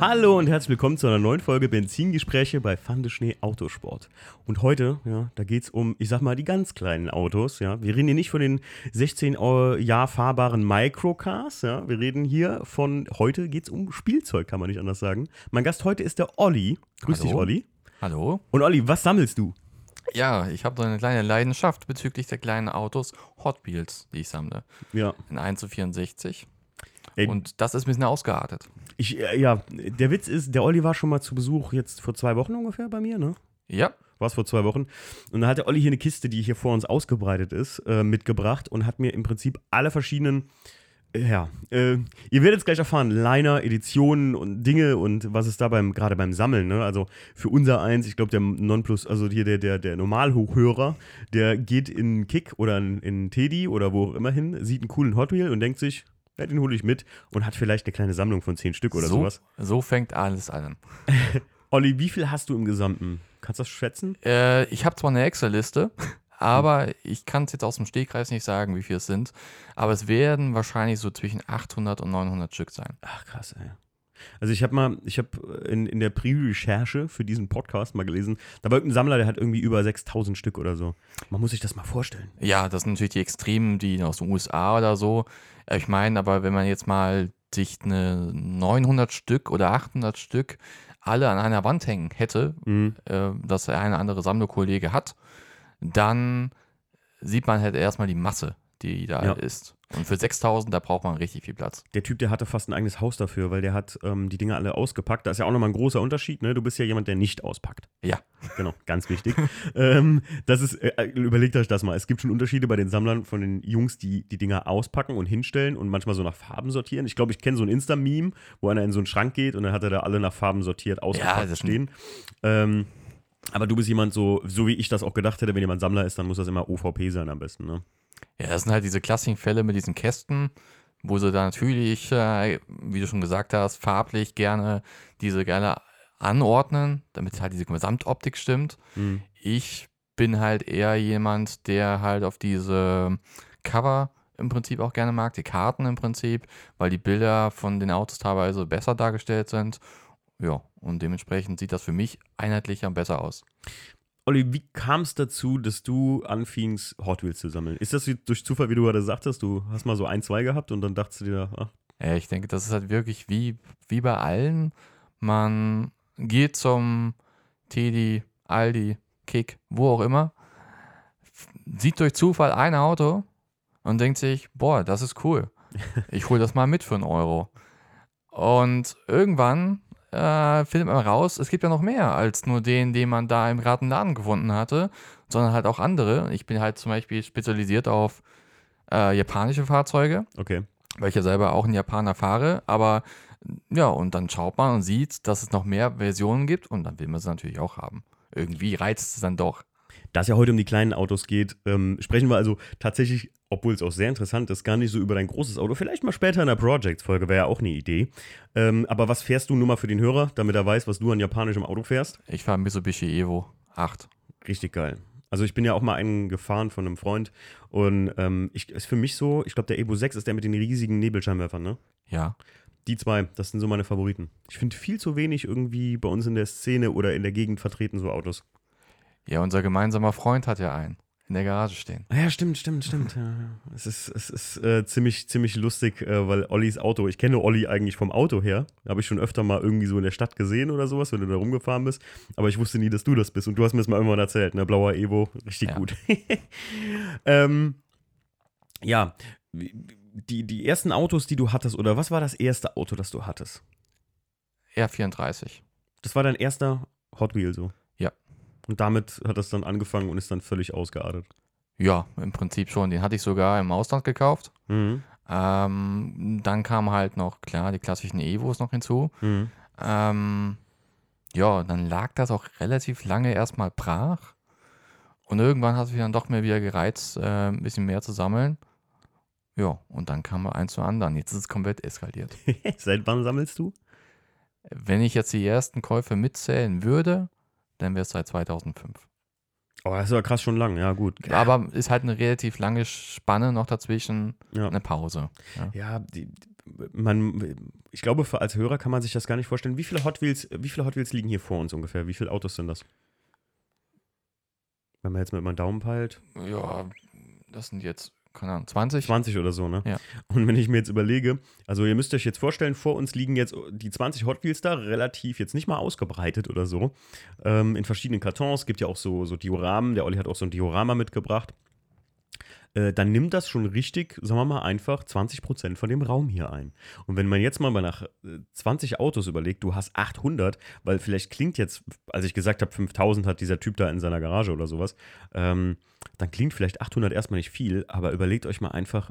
Hallo und herzlich willkommen zu einer neuen Folge Benzingespräche bei Fande Schnee Autosport. Und heute, ja, da geht es um, ich sag mal, die ganz kleinen Autos. Ja. Wir reden hier nicht von den 16 Jahr fahrbaren Microcars. Ja. Wir reden hier von, heute geht es um Spielzeug, kann man nicht anders sagen. Mein Gast heute ist der Olli. Grüß Hallo. dich, Olli. Hallo? Und Olli, was sammelst du? Ja, ich habe so eine kleine Leidenschaft bezüglich der kleinen Autos, Hot Wheels, die ich sammle. Ja. In 1 zu 64. Ey, Und das ist ein bisschen ausgeartet. Ich, äh, ja, der Witz ist, der Olli war schon mal zu Besuch jetzt vor zwei Wochen ungefähr bei mir, ne? Ja, war es vor zwei Wochen. Und dann hat der Olli hier eine Kiste, die hier vor uns ausgebreitet ist, äh, mitgebracht und hat mir im Prinzip alle verschiedenen, äh, ja, äh, ihr werdet es gleich erfahren, Liner, Editionen und Dinge und was es da beim, gerade beim Sammeln, ne? Also für unser eins, ich glaube, der Nonplus, also hier der, der, der Normalhochhörer, der geht in Kick oder in, in Teddy oder wo auch immer hin, sieht einen coolen Hot Wheel und denkt sich, ja, den hole ich mit und hat vielleicht eine kleine Sammlung von zehn Stück oder so, sowas. so fängt alles an. Olli, wie viel hast du im Gesamten? Kannst du das schätzen? Äh, ich habe zwar eine Excel-Liste, aber ich kann es jetzt aus dem Stegreis nicht sagen, wie viel es sind. Aber es werden wahrscheinlich so zwischen 800 und 900 Stück sein. Ach krass, ey. Also ich habe mal, ich habe in, in der Pre-Recherche für diesen Podcast mal gelesen, da war irgendein Sammler, der hat irgendwie über 6000 Stück oder so. Man muss sich das mal vorstellen. Ja, das sind natürlich die Extremen, die aus den USA oder so. Äh, Ich meine, aber wenn man jetzt mal sich eine 900 Stück oder 800 Stück alle an einer Wand hängen hätte, Mhm. äh, dass der eine andere Sammlerkollege hat, dann sieht man halt erstmal die Masse, die da Ja. ist. Und für 6000, da braucht man richtig viel Platz. Der Typ, der hatte fast ein eigenes Haus dafür, weil der hat ähm, die Dinge alle ausgepackt. Da ist ja auch nochmal ein großer Unterschied, ne? Du bist ja jemand, der nicht auspackt. Ja. Genau, ganz wichtig. ähm, das ist, äh, überlegt euch das mal. Es gibt schon Unterschiede bei den Sammlern von den Jungs, die die Dinger auspacken und hinstellen und manchmal so nach Farben sortieren. Ich glaube, ich kenne so ein Insta-Meme, wo einer in so einen Schrank geht und dann hat er da alle nach Farben sortiert, ausgepackt das stehen. Ähm, aber du bist jemand so, so wie ich das auch gedacht hätte, wenn jemand Sammler ist, dann muss das immer OVP sein am besten, ne? Ja, das sind halt diese klassischen Fälle mit diesen Kästen, wo sie da natürlich, äh, wie du schon gesagt hast, farblich gerne diese gerne anordnen, damit halt diese Gesamtoptik stimmt. Mhm. Ich bin halt eher jemand, der halt auf diese Cover im Prinzip auch gerne mag, die Karten im Prinzip, weil die Bilder von den Autos teilweise besser dargestellt sind. Ja, und dementsprechend sieht das für mich einheitlicher und besser aus. Olli, wie kam es dazu, dass du anfingst, Hot Wheels zu sammeln? Ist das durch Zufall, wie du gerade sagtest, du hast mal so ein, zwei gehabt und dann dachtest du dir, ach, Ja, ich denke, das ist halt wirklich wie, wie bei allen. Man geht zum Teddy, Aldi, Kick, wo auch immer, sieht durch Zufall ein Auto und denkt sich, boah, das ist cool. Ich hole das mal mit für einen Euro. Und irgendwann äh, findet man raus, es gibt ja noch mehr als nur den, den man da im geraden Laden gefunden hatte, sondern halt auch andere. Ich bin halt zum Beispiel spezialisiert auf äh, japanische Fahrzeuge okay. weil ich ja selber auch einen Japaner fahre, aber ja, und dann schaut man und sieht, dass es noch mehr Versionen gibt und dann will man sie natürlich auch haben. Irgendwie reizt es dann doch. Da es ja heute um die kleinen Autos geht, ähm, sprechen wir also tatsächlich, obwohl es auch sehr interessant ist, gar nicht so über dein großes Auto. Vielleicht mal später in der Projects-Folge wäre ja auch eine Idee. Ähm, aber was fährst du nur mal für den Hörer, damit er weiß, was du an japanischem Auto fährst? Ich fahre Mitsubishi Evo 8. Richtig geil. Also ich bin ja auch mal einen gefahren von einem Freund und ähm, ich, ist für mich so, ich glaube der Evo 6 ist der mit den riesigen Nebelscheinwerfern, ne? Ja. Die zwei, das sind so meine Favoriten. Ich finde viel zu wenig irgendwie bei uns in der Szene oder in der Gegend vertreten so Autos. Ja, unser gemeinsamer Freund hat ja einen in der Garage stehen. Ja, stimmt, stimmt, stimmt. Ja, ja. Es ist, es ist äh, ziemlich, ziemlich lustig, äh, weil Ollis Auto, ich kenne Olli eigentlich vom Auto her. Habe ich schon öfter mal irgendwie so in der Stadt gesehen oder sowas, wenn du da rumgefahren bist. Aber ich wusste nie, dass du das bist. Und du hast mir das mal irgendwann erzählt, ne? Blauer Evo, richtig Ja. gut. ähm, ja, die, die ersten Autos, die du hattest, oder was war das erste Auto, das du hattest? R34. Das war dein erster Hot Wheel so. Und damit hat das dann angefangen und ist dann völlig ausgeartet. Ja, im Prinzip schon. Den hatte ich sogar im Ausland gekauft. Mhm. Ähm, dann kamen halt noch, klar, die klassischen Evos noch hinzu. Mhm. Ähm, ja, dann lag das auch relativ lange erstmal brach. Und irgendwann hat es mich dann doch mehr wieder gereizt, äh, ein bisschen mehr zu sammeln. Ja, und dann kam eins zum anderen. Jetzt ist es komplett eskaliert. Seit wann sammelst du? Wenn ich jetzt die ersten Käufe mitzählen würde, dann wäre es seit 2005. Oh, das ist aber krass schon lang, ja gut. Aber ist halt eine relativ lange Spanne noch dazwischen, Ja. eine Pause. Ja. Ja, die, man, ich glaube, für, als Hörer kann man sich das gar nicht vorstellen. Wie viele Hot Wheels, wie viele Hot Wheels liegen hier vor uns ungefähr? Wie viele Autos sind das? Wenn man jetzt mit meinem Daumen peilt. Ja, das sind jetzt, keine Ahnung, 20? 20 oder so, ne? Ja. Und wenn ich mir jetzt überlege, also ihr müsst euch jetzt vorstellen, vor uns liegen jetzt die 20 Hot Wheels da, relativ jetzt nicht mal ausgebreitet oder so, ähm, in verschiedenen Kartons. Gibt ja auch so, so Dioramen. Der Olli hat auch so ein Diorama mitgebracht. Äh, dann nimmt das schon richtig, sagen wir mal, einfach 20% von dem Raum hier ein. Und wenn man jetzt mal nach äh, 20 Autos überlegt, du hast 800, weil vielleicht klingt jetzt, als ich gesagt habe, 5000 hat dieser Typ da in seiner Garage oder sowas, ähm, dann klingt vielleicht 800 erstmal nicht viel, aber überlegt euch mal einfach,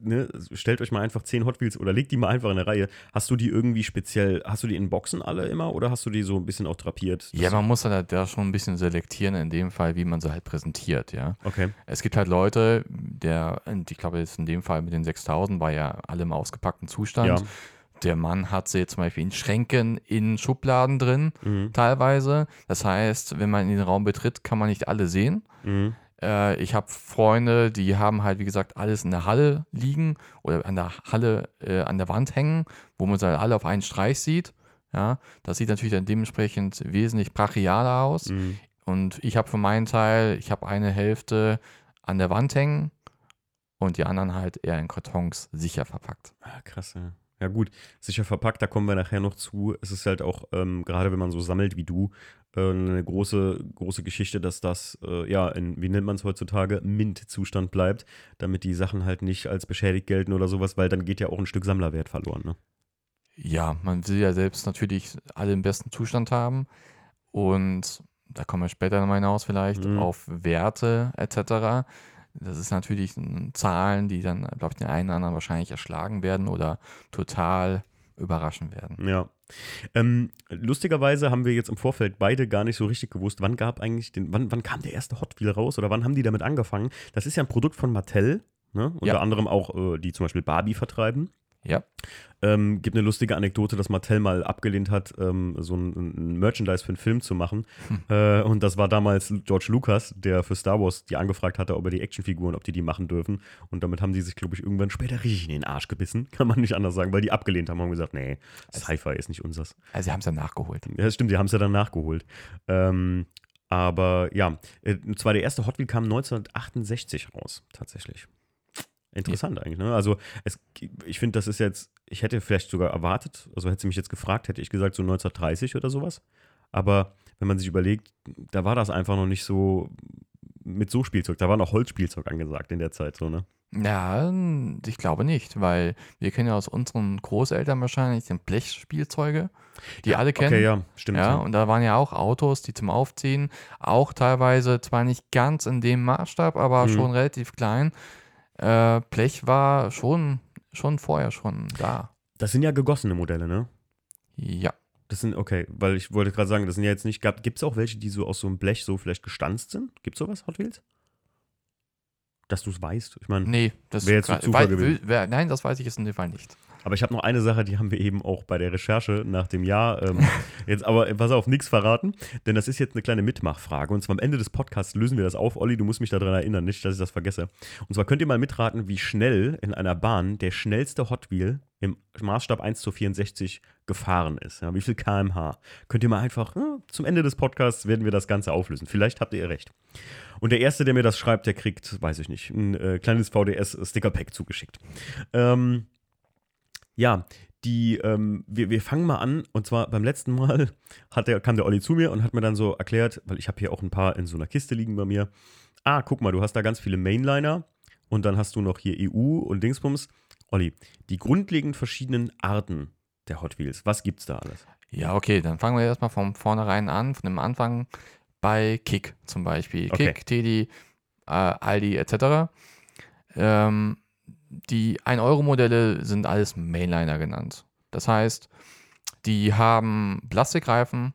ne, stellt euch mal einfach 10 Hot Wheels oder legt die mal einfach in eine Reihe. Hast du die irgendwie speziell, hast du die in Boxen alle immer oder hast du die so ein bisschen auch drapiert? Ja, man muss halt da schon ein bisschen selektieren, in dem Fall, wie man sie halt präsentiert, ja. Okay. Es gibt halt Leute, der, ich glaube jetzt in dem Fall mit den 6000 war ja alle im ausgepackten Zustand. Ja. Der Mann hat sie zum Beispiel in Schränken, in Schubladen drin, Mhm. teilweise. Das heißt, wenn man in den Raum betritt, kann man nicht alle sehen. Mhm. Äh, ich habe Freunde, die haben halt, wie gesagt, alles in der Halle liegen oder an der Halle äh, an der Wand hängen, wo man sie halt alle auf einen Streich sieht. Ja, das sieht natürlich dann dementsprechend wesentlich brachialer aus. Mhm. Und ich habe für meinen Teil, ich habe eine Hälfte an der Wand hängen und die anderen halt eher in Kartons sicher verpackt. Ah, krass, ja. Ja, gut, sicher verpackt, da kommen wir nachher noch zu. Es ist halt auch, ähm, gerade wenn man so sammelt wie du, äh, eine große, große Geschichte, dass das, äh, ja, in, wie nennt man es heutzutage, Mint-Zustand bleibt, damit die Sachen halt nicht als beschädigt gelten oder sowas, weil dann geht ja auch ein Stück Sammlerwert verloren, ne? Ja, man will ja selbst natürlich alle im besten Zustand haben und da kommen wir später nochmal hinaus vielleicht Mhm. auf Werte etc. Das ist natürlich n- Zahlen, die dann, glaube ich, den einen oder anderen wahrscheinlich erschlagen werden oder total überraschen werden. Ja. Ähm, lustigerweise haben wir jetzt im Vorfeld beide gar nicht so richtig gewusst, wann gab eigentlich den, wann, wann kam der erste Hot Wheel raus oder wann haben die damit angefangen? Das ist ja ein Produkt von Mattel, ne? Unter Ja. anderem auch, äh, die zum Beispiel Barbie vertreiben. Ja, Ähm, gibt eine lustige Anekdote, dass Mattel mal abgelehnt hat, ähm, so ein, ein Merchandise für einen Film zu machen. Äh, und das war damals George Lucas, der für Star Wars die angefragt hatte, ob er die Actionfiguren, ob die die machen dürfen. Und damit haben die sich, glaube ich, irgendwann später richtig in den Arsch gebissen. Kann man nicht anders sagen, weil die abgelehnt haben und gesagt, nee, Sci-Fi ist nicht unseres. also sie haben es ja nachgeholt. Ja, das stimmt, die haben es ja dann nachgeholt. Ähm, aber ja, äh, und zwar der erste Hot Wheel kam 1968 raus, tatsächlich. Interessant eigentlich, ne? Also es, ich finde, das ist jetzt, ich hätte vielleicht sogar erwartet, also hätte sie mich jetzt gefragt, hätte ich gesagt so 1930 oder sowas. Aber wenn man sich überlegt, da war das einfach noch nicht so mit so Spielzeug, da war noch Holzspielzeug angesagt in der Zeit, so, ne? Ja, ich glaube nicht, weil wir kennen ja aus unseren Großeltern wahrscheinlich den Blechspielzeuge, die alle kennen. Okay, ja, stimmt. Ja, und da waren ja auch Autos, die zum Aufziehen, auch teilweise zwar nicht ganz in dem Maßstab, aber Mhm. schon relativ klein. Äh, Blech war schon, schon vorher schon da. Das sind ja gegossene Modelle, ne? Ja. Das sind, okay, weil ich wollte gerade sagen, das sind ja jetzt nicht, gibt es auch welche, die so aus so einem Blech so vielleicht gestanzt sind? Gibt es sowas, Hot Wheels? Dass du es weißt. Ich meine, Nee, das Wäre jetzt wei- Zufall gewesen. wär- Nein, das weiß ich jetzt in dem Fall nicht. Aber ich habe noch eine Sache, die haben wir eben auch bei der Recherche nach dem Jahr. Ähm, jetzt aber, äh, pass auf, nichts verraten, denn das ist jetzt eine kleine Mitmachfrage. Und zwar am Ende des Podcasts lösen wir das auf. Olli, du musst mich daran erinnern, nicht, dass ich das vergesse. Und zwar könnt ihr mal mitraten, wie schnell in einer Bahn der schnellste Hot Wheel im Maßstab 1 zu 64 gefahren ist. Ja, wie viel kmh? Könnt ihr mal einfach, äh, zum Ende des Podcasts werden wir das Ganze auflösen. Vielleicht habt ihr recht. Und der Erste, der mir das schreibt, der kriegt, weiß ich nicht, ein äh, kleines VDS-Sticker-Pack zugeschickt. Ähm, ja, die, ähm, wir, wir fangen mal an. Und zwar beim letzten Mal hat der, kam der Olli zu mir und hat mir dann so erklärt, weil ich habe hier auch ein paar in so einer Kiste liegen bei mir. Ah, guck mal, du hast da ganz viele Mainliner und dann hast du noch hier EU und Dingsbums. Olli, die grundlegend verschiedenen Arten der Hot Wheels, was gibt's da alles? Ja, okay, dann fangen wir erstmal von vornherein an, von dem Anfang bei Kick zum Beispiel. Okay. Kick, Teddy, äh, Aldi etc. Ähm, die 1-Euro-Modelle sind alles Mainliner genannt. Das heißt, die haben Plastikreifen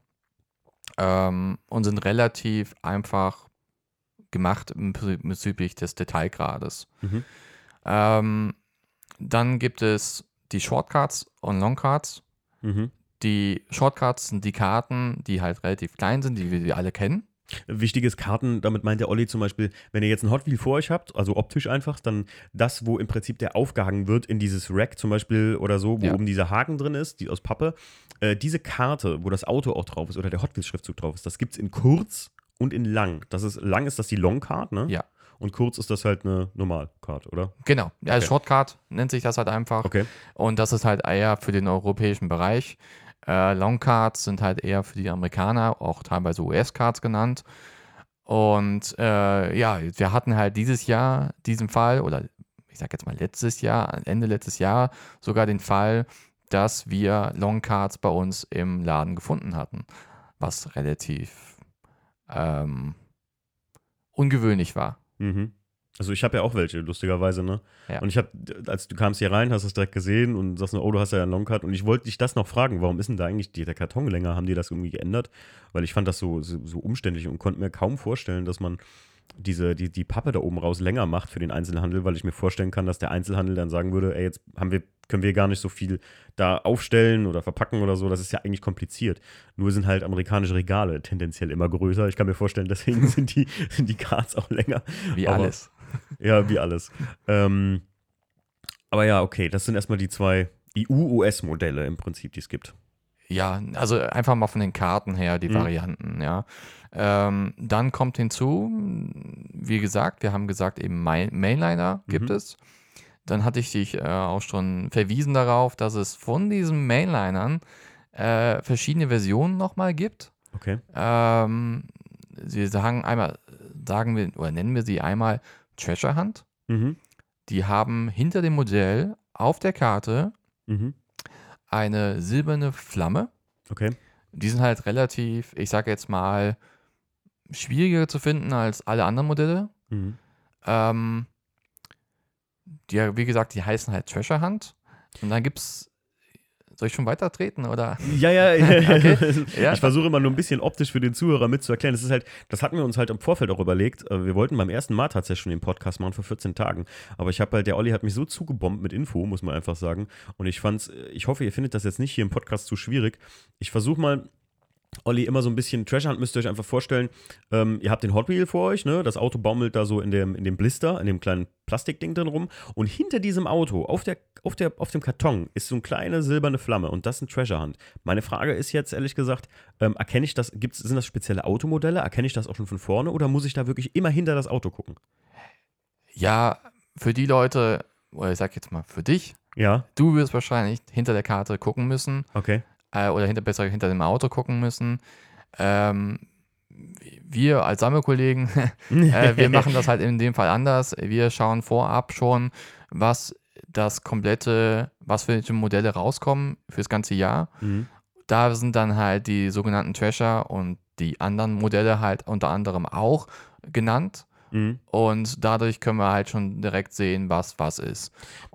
ähm, und sind relativ einfach gemacht bezüglich des Detailgrades. Mhm. Ähm, dann gibt es die Shortcuts und Longcuts. Mhm. Die Shortcuts sind die Karten, die halt relativ klein sind, die wir alle kennen. Wichtiges Karten, damit meint der Olli zum Beispiel, wenn ihr jetzt ein Hot Wheel vor euch habt, also optisch einfach, dann das, wo im Prinzip der aufgehangen wird in dieses Rack zum Beispiel oder so, wo Ja. oben dieser Haken drin ist, die aus Pappe, äh, diese Karte, wo das Auto auch drauf ist oder der Hot Wheels Schriftzug drauf ist, das gibt es in kurz und in lang. Das ist, lang ist das die Long Card, ne? Ja. Und kurz ist das halt eine Normal-Card, oder? Genau. Ja, Okay. Shortcard nennt sich das halt einfach. Okay. Und das ist halt eher für den europäischen Bereich. Äh, Longcards sind halt eher für die Amerikaner, auch teilweise US-Cards genannt. Und äh, ja, wir hatten halt dieses Jahr diesen Fall, oder ich sag jetzt mal letztes Jahr, Ende letztes Jahr, sogar den Fall, dass wir Longcards bei uns im Laden gefunden hatten, was relativ ähm, ungewöhnlich war. Mhm. Also ich habe ja auch welche, lustigerweise, ne? Ja. Und ich habe, als du kamst hier rein, hast es direkt gesehen und sagst, nur, oh, du hast ja einen Longcard. Und ich wollte dich das noch fragen, warum ist denn da eigentlich die, der Karton länger? Haben die das irgendwie geändert? Weil ich fand das so, so, so umständlich und konnte mir kaum vorstellen, dass man diese, die, die Pappe da oben raus länger macht für den Einzelhandel, weil ich mir vorstellen kann, dass der Einzelhandel dann sagen würde, ey, jetzt haben wir, können wir gar nicht so viel da aufstellen oder verpacken oder so. Das ist ja eigentlich kompliziert. Nur sind halt amerikanische Regale tendenziell immer größer. Ich kann mir vorstellen, deswegen sind die, sind die Cards auch länger. Wie Aber- alles. Ja, wie alles. ähm, aber ja, okay, das sind erstmal die zwei EU-US-Modelle im Prinzip, die es gibt. Ja, also einfach mal von den Karten her, die Mhm. Varianten, ja. Ähm, dann kommt hinzu, wie gesagt, wir haben gesagt, eben Main Mainliner gibt Mhm. es. Dann hatte ich dich äh, auch schon verwiesen darauf, dass es von diesen Mainlinern äh, verschiedene Versionen nochmal gibt. Okay. Ähm, sie sagen einmal, sagen wir, oder nennen wir sie einmal Treasure Hunt. Mhm. Die haben hinter dem Modell auf der Karte Mhm. eine silberne Flamme. Okay. Die sind halt relativ, ich sage jetzt mal, schwieriger zu finden als alle anderen Modelle. Mhm. Ähm, die, wie gesagt, die heißen halt Treasure Hunt. Und dann gibt's, soll ich schon weiter treten oder? Ja, ja, ja. Okay. Ja. Ich versuche immer nur ein bisschen optisch für den Zuhörer mitzuerklären. Das ist halt, das hatten wir uns halt im Vorfeld auch überlegt. Äh, Wir wollten beim ersten Mal tatsächlich schon den Podcast machen vor 14 Tagen. Aber ich habe halt, der Olli hat mich so zugebombt mit Info, muss man einfach sagen. Und ich fand's, ich hoffe, ihr findet das jetzt nicht hier im Podcast zu schwierig. Ich versuche mal. Olli, immer so ein bisschen Treasure Hunt müsst ihr euch einfach vorstellen. Ähm, ihr habt den Hot Wheel vor euch, ne? Das Auto baumelt da so in dem, in dem Blister, in dem kleinen Plastikding drin rum. Und hinter diesem Auto, auf, der, auf, der, auf dem Karton, ist so eine kleine silberne Flamme und das ist ein Treasure Hunt. Meine Frage ist jetzt ehrlich gesagt, ähm, erkenne ich das, gibt's, sind das spezielle Automodelle? Erkenne ich das auch schon von vorne oder muss ich da wirklich immer hinter das Auto gucken? Ja, für die Leute, oder ich sag jetzt mal für dich, Ja, du wirst wahrscheinlich hinter der Karte gucken müssen. okay. Äh, oder hinter, besser hinter dem Auto gucken müssen. Ähm, wir als Sammelkollegen, äh, wir machen das halt in dem Fall anders. Wir schauen vorab schon, was das komplette, was für Modelle rauskommen fürs ganze Jahr. Mhm. Da sind dann halt die sogenannten Treasure und die anderen Modelle halt unter anderem auch genannt. Mhm. Und dadurch können wir halt schon direkt sehen, was was ist.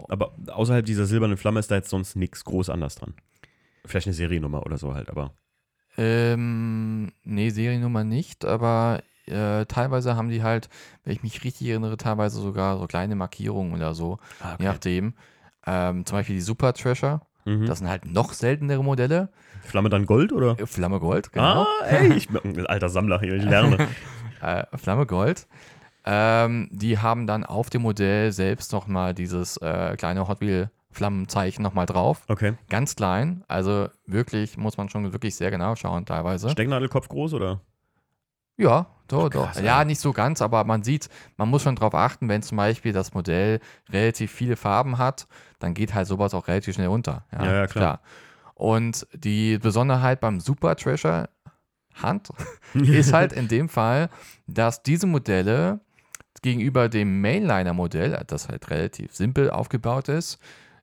Aber außerhalb dieser silbernen Flamme ist da jetzt sonst nichts groß anders dran. Vielleicht eine Seriennummer oder so halt, aber. Ähm, nee, Seriennummer nicht, aber äh, teilweise haben die halt, wenn ich mich richtig erinnere, teilweise sogar so kleine Markierungen oder so, Ah, je nachdem. Ähm, zum Beispiel die Super Treasure, Mhm. das sind halt noch seltenere Modelle. Flamme dann Gold oder? Äh, Flamme Gold, genau. Ah, ey, ich bin alter Sammler hier, ich lerne. Äh, Flamme Gold. Ähm, die haben dann auf dem Modell selbst nochmal dieses äh, kleine Hot Wheel Flammenzeichen nochmal drauf. Okay. Ganz klein, also wirklich, muss man schon wirklich sehr genau schauen teilweise. Stecknadelkopf groß oder? Ja, doch, Ach, doch. krass, Ja, ey. nicht so ganz, aber man sieht, man muss schon darauf achten, wenn zum Beispiel das Modell relativ viele Farben hat, dann geht halt sowas auch relativ schnell unter. Ja, ja, klar. Und die Besonderheit beim Super Treasure Hand ist halt in dem Fall, dass diese Modelle gegenüber dem Mainliner-Modell, das halt relativ simpel aufgebaut ist,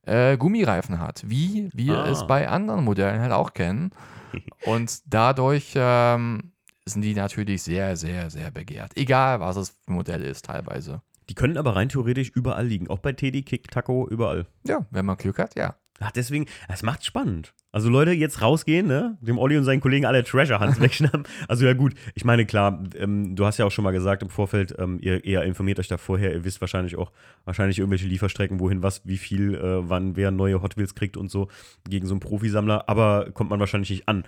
äh, Gummireifen hat, wie wir Ah. es bei anderen Modellen halt auch kennen. Und dadurch ähm, sind die natürlich sehr, sehr, sehr begehrt. Egal, was es für ein Modell ist, teilweise. Die können aber rein theoretisch überall liegen. Auch bei Teddy, Kick, Taco, überall. Ja, wenn man Glück hat, ja. Ach, deswegen, es macht spannend. Also Leute, jetzt rausgehen, ne? Dem Olli und seinen Kollegen alle Treasure Hunts wegschnappen. Also ja gut, ich meine, klar, ähm, du hast ja auch schon mal gesagt im Vorfeld, ähm, ihr, ihr informiert euch da vorher, ihr wisst wahrscheinlich auch, wahrscheinlich irgendwelche Lieferstrecken, wohin was, wie viel, äh, wann wer neue Hot Wheels kriegt und so, gegen so einen Profisammler, aber kommt man wahrscheinlich nicht an.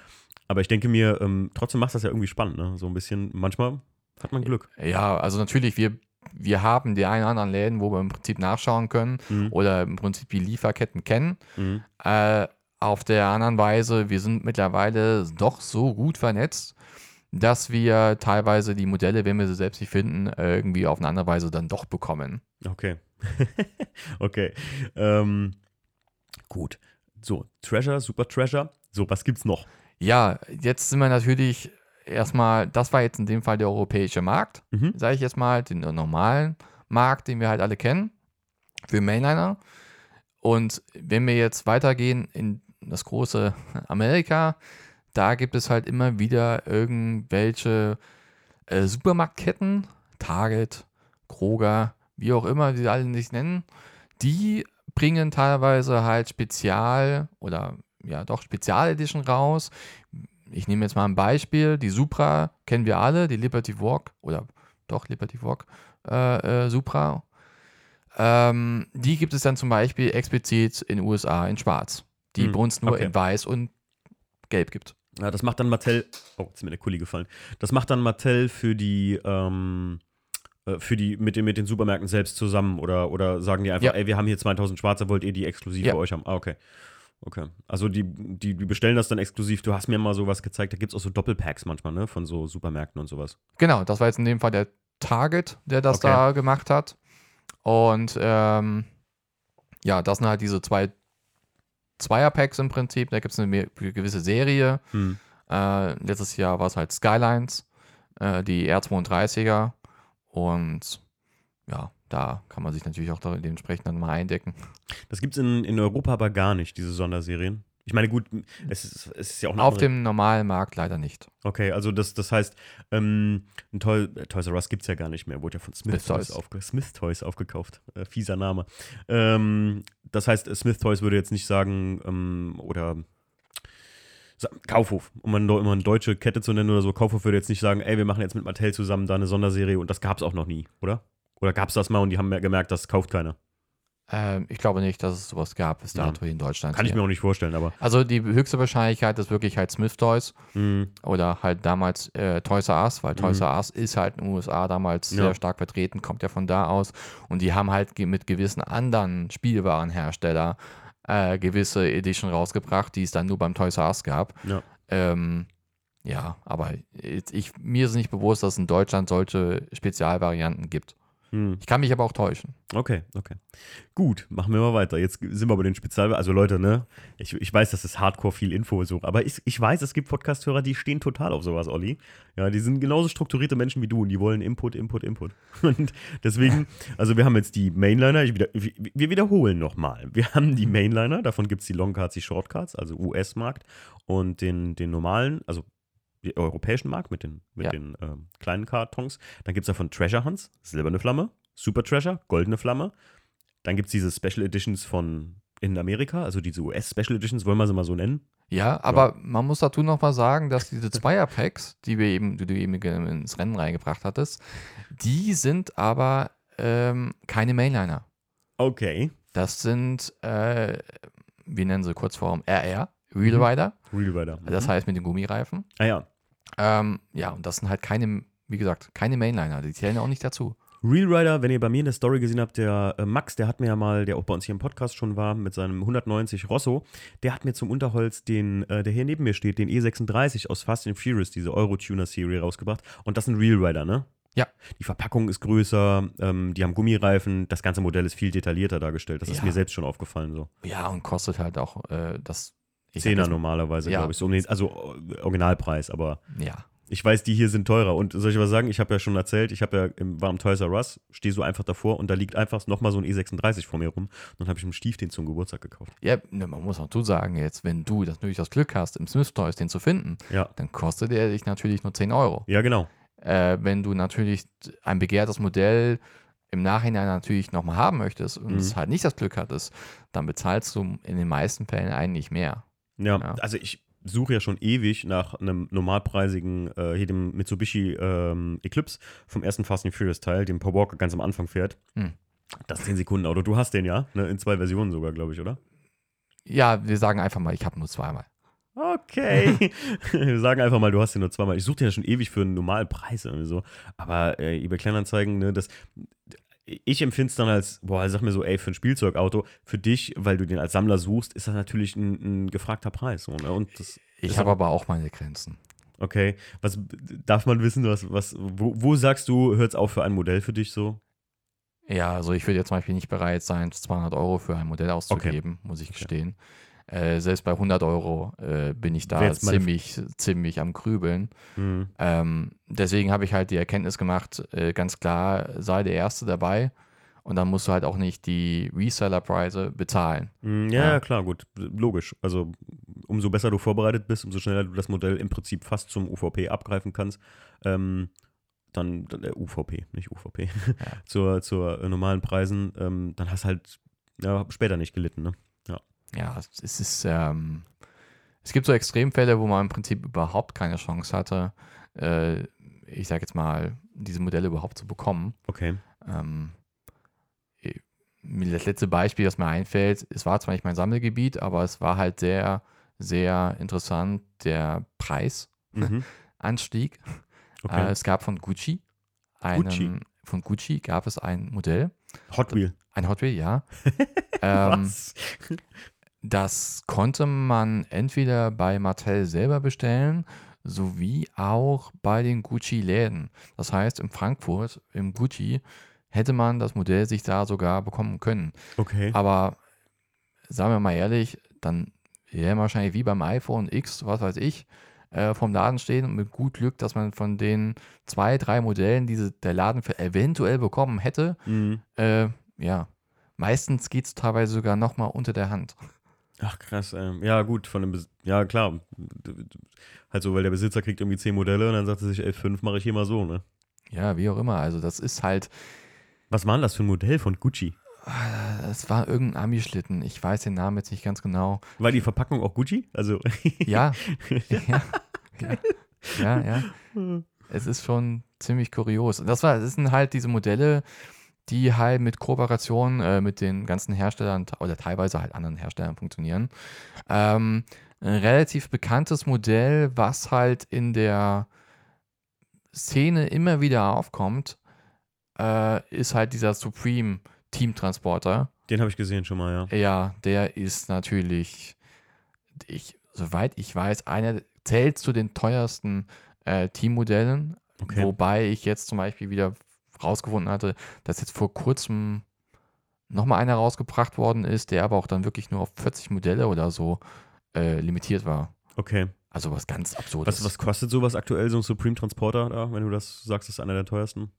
Aber ich denke mir, ähm, trotzdem macht das ja irgendwie spannend, ne? So ein bisschen, manchmal hat man Glück. Ja, also natürlich, wir, wir haben die einen oder anderen Läden, wo wir im Prinzip nachschauen können Mhm. oder im Prinzip die Lieferketten kennen. Mhm. Äh, auf der anderen Weise, wir sind mittlerweile doch so gut vernetzt, dass wir teilweise die Modelle, wenn wir sie selbst nicht finden, irgendwie auf eine andere Weise dann doch bekommen. Okay. okay. Ähm, gut. So, Treasure, Super Treasure. So, was gibt's noch? Ja, jetzt sind wir natürlich erstmal, das war jetzt in dem Fall der europäische Markt, Mhm. sage ich jetzt mal, den normalen Markt, den wir halt alle kennen, für Mainliner. Und wenn wir jetzt weitergehen in das große Amerika, da gibt es halt immer wieder irgendwelche äh, Supermarktketten, Target, Kroger, wie auch immer die alle sich nennen, die bringen teilweise halt Spezial oder ja doch Spezialedition raus. Ich nehme jetzt mal ein Beispiel, die Supra kennen wir alle, die Liberty Walk oder doch Liberty Walk äh, äh, Supra. Ähm, die gibt es dann zum Beispiel explizit in den USA in Schwarz, die Hm, bei uns nur okay. in Weiß und Gelb gibt. Ja, das macht dann Mattel. Oh, jetzt ist mir der Kuli gefallen. Das macht dann Mattel für die, ähm, äh, für die, mit den, mit den Supermärkten selbst zusammen oder, oder sagen die einfach, Ja. ey, wir haben hier 2000 Schwarze, wollt ihr die exklusiv Ja. für euch haben? Ah, okay. Okay. Also die, die, die bestellen das dann exklusiv. Du hast mir mal sowas gezeigt, da gibt es auch so Doppelpacks manchmal, ne? Von so Supermärkten und sowas. Genau, das war jetzt in dem Fall der Target, der das Okay. da gemacht hat. Und ähm, ja, das sind halt diese zwei Zweier-Packs im Prinzip. Da gibt es eine gewisse Serie. Hm. Äh, letztes Jahr war es halt Skylines, äh, die R32er. Und ja, da kann man sich natürlich auch dementsprechend dann mal eindecken. Das gibt es in, in Europa aber gar nicht, diese Sonderserien. Ich meine, gut, es ist, es ist ja auch Auf andere- dem normalen Markt leider nicht. Okay, also das, das heißt, ähm, ein Toy, Toys R Us gibt es ja gar nicht mehr. Wurde ja von Smith, Smith Toys, Toys. aufge Smith Toys aufgekauft. Äh, fieser Name. Ähm, das heißt, Smith Toys würde jetzt nicht sagen, ähm, oder Kaufhof, um um mal eine deutsche Kette zu nennen oder so. Kaufhof würde jetzt nicht sagen, ey, wir machen jetzt mit Mattel zusammen da eine Sonderserie und das gab es auch noch nie, oder? Oder gab es das mal und die haben ja gemerkt, das kauft keiner? Ähm, ich glaube nicht, dass es sowas gab bis Ja. dato hier in Deutschland. Kann ich mir auch nicht vorstellen, aber. Also die höchste Wahrscheinlichkeit ist wirklich halt Smith Toys. Mh, oder halt damals äh, Toys R Us, weil Toys Mhm. R Us ist halt in den USA damals Ja. sehr stark vertreten, kommt ja von da aus und die haben halt mit gewissen anderen Spielwarenhersteller äh, gewisse Edition rausgebracht, die es dann nur beim Toys R Us gab. ja. Ähm, ja, aber ich, mir ist nicht bewusst, dass es in Deutschland solche Spezialvarianten gibt. Hm. Ich kann mich aber auch täuschen. Okay, okay. Gut, machen wir mal weiter. Jetzt sind wir bei den Spezial... Also Leute, ne? Ich, ich weiß, das ist hardcore viel Info so. Aber ich, ich weiß, es gibt Podcast-Hörer, die stehen total auf sowas, Olli. Ja, die sind genauso strukturierte Menschen wie du und die wollen Input, Input, Input. Und deswegen, also wir haben jetzt die Mainliner. Ich wieder, wir wiederholen nochmal. Wir haben die Mainliner, davon gibt es die Longcards, die Shortcards, also US-Markt und den, den normalen, also europäischen Markt mit den, mit Ja. den ähm, kleinen Kartons. Dann gibt es davon Treasure Hunts, silberne Flamme, Super Treasure, goldene Flamme. Dann gibt es diese Special Editions von in Amerika, also diese US-Special Editions, wollen wir sie mal so nennen. Ja, aber man muss dazu noch mal sagen, dass diese Zweier-Packs, die wir eben, die du eben ins Rennen reingebracht hattest, die sind aber ähm, keine Mainliner. Okay. Das sind, äh, wir nennen sie Kurzform RR, Real Mhm. Rider. Real Rider. Das heißt mit den Gummireifen. ah ja. Ähm, ja, und das sind halt keine, wie gesagt, keine Mainliner. Die zählen auch nicht dazu. Real Rider, wenn ihr bei mir in der Story gesehen habt, der äh, Max, der hat mir ja mal, der auch bei uns hier im Podcast schon war, mit seinem 190 Rosso, der hat mir zum Unterholz den, äh, der hier neben mir steht, den E36 aus Fast and Furious, diese Euro-Tuner-Serie rausgebracht. Und das sind Real Rider, ne? Ja. Die Verpackung ist größer, ähm, die haben Gummireifen, das ganze Modell ist viel detaillierter dargestellt. Das ist Ja. mir selbst schon aufgefallen so. Ja, und kostet halt auch äh, das. Zehner normalerweise, Ja. glaube ich. So, nee, also äh, Originalpreis, aber Ja. ich weiß, die hier sind teurer. Und soll ich was sagen? Ich habe ja schon erzählt, ich habe ja im, war im Toys R Us, stehe so einfach davor und da liegt einfach nochmal so ein E36 vor mir rum. Und dann habe ich einen Stief den zum Geburtstag gekauft. Ja, ne, man muss auch dazu sagen, jetzt, wenn du das natürlich das Glück hast, im Smith Toys den zu finden, Ja. dann kostet er dich natürlich nur 10 Euro. Ja, genau. Äh, wenn du natürlich ein begehrtes Modell im Nachhinein natürlich nochmal haben möchtest und Mhm. es halt nicht das Glück hattest, dann bezahlst du in den meisten Fällen eigentlich mehr. Ja, Ja. also ich suche ja schon ewig nach einem normalpreisigen, äh, hier dem Mitsubishi ähm, Eclipse vom ersten Fast and Furious Teil, den Paul Walker ganz am Anfang fährt. Hm. Das 10-Sekunden-Auto. Du hast den ja, ne? in zwei Versionen sogar, glaube ich, oder? Ja, wir sagen einfach mal, ich habe nur zweimal. Okay. Wir sagen einfach mal, du hast den nur zweimal. Ich suche den ja schon ewig für einen normalen Preis irgendwie so. Aber äh, eBay Kleinanzeigen, ne, das. Ich empfinde es dann als, boah, sag mir so, ey, für ein Spielzeugauto, für dich, weil du den als Sammler suchst, ist das natürlich ein, ein gefragter Preis. So, ne? Und das, Ich habe aber- auch meine Grenzen. okay. Was darf man wissen, was, was, wo, wo sagst du, hört es auf für ein Modell für dich so? Ja, also ich würde jetzt zum Beispiel nicht bereit sein, 200 Euro für ein Modell auszugeben, muss ich gestehen. Äh, selbst bei 100 Euro äh, bin ich da ziemlich, ziemlich am Grübeln. Hm. Ähm, deswegen habe ich halt die Erkenntnis gemacht, äh, ganz klar, sei der Erste dabei und dann musst du halt auch nicht die Reseller-Preise bezahlen. Hm, Ja, Ja. ja, klar, gut. Logisch. Also, umso besser du vorbereitet bist, umso schneller du das Modell im Prinzip fast zum UVP abgreifen kannst. Ähm, dann, äh, UVP, nicht UVP, zur, zur äh, normalen Preisen, ähm, dann hast halt ja, später nicht gelitten, ne? Ja, es ist, ähm, es gibt so Extremfälle, wo man im Prinzip überhaupt keine Chance hatte, äh, ich sage jetzt mal, diese Modelle überhaupt zu bekommen. Okay. Ähm, das letzte Beispiel, das mir einfällt, es war zwar nicht mein Sammelgebiet, aber es war halt sehr, sehr interessant, der Preisanstieg. Mhm. Äh, Okay. es gab von Gucci, einen, Gucci? von Gucci gab es ein Modell, Hot Wheel. ein Hot Wheel, ja. ähm, Was? Das konnte man entweder bei Mattel selber bestellen, sowie auch bei den Gucci-Läden. Das heißt, in Frankfurt, im Gucci, hätte man das Modell sich da sogar bekommen können. Okay. Aber sagen wir mal ehrlich, dann wäre wahrscheinlich wie beim iPhone X, was weiß ich, äh, vom Laden stehen und mit gut Glück, dass man von den zwei, drei Modellen, die der Laden für eventuell bekommen hätte, Mhm. äh, ja, meistens geht es teilweise sogar nochmal unter der Hand. Ach krass, ähm, ja gut, von dem Bes ja klar, halt so, weil der Besitzer kriegt irgendwie zehn Modelle und dann sagt er sich, ey, fünf mache ich hier mal so, ne? Ja, wie auch immer. Also das ist halt, Was war denn das für ein Modell von Gucci? es war irgendein Ami-Schlitten. Ich weiß den Namen jetzt nicht ganz genau. War die Verpackung auch Gucci? Also, Ja, ja, ja, ja, ja. Es ist schon ziemlich kurios. Und das war, das sind halt diese Modelle, die halt mit Kooperation äh, mit den ganzen Herstellern oder teilweise halt anderen Herstellern funktionieren. Ähm, ein relativ bekanntes Modell, was halt in der Szene immer wieder aufkommt, äh, ist halt dieser Supreme Teamtransporter. den habe ich gesehen schon mal, ja. Ja, der ist natürlich, ich, soweit ich weiß, einer zählt zu den teuersten äh, Teammodellen. Okay. Wobei ich jetzt zum Beispiel wieder rausgefunden hatte, dass jetzt vor kurzem nochmal einer rausgebracht worden ist, der aber auch dann wirklich nur auf 40 Modelle oder so äh, limitiert war. Okay. Also was ganz Absurdes. Was, was kostet sowas aktuell, so ein Supreme Transporter da, wenn du das sagst, ist einer der teuersten?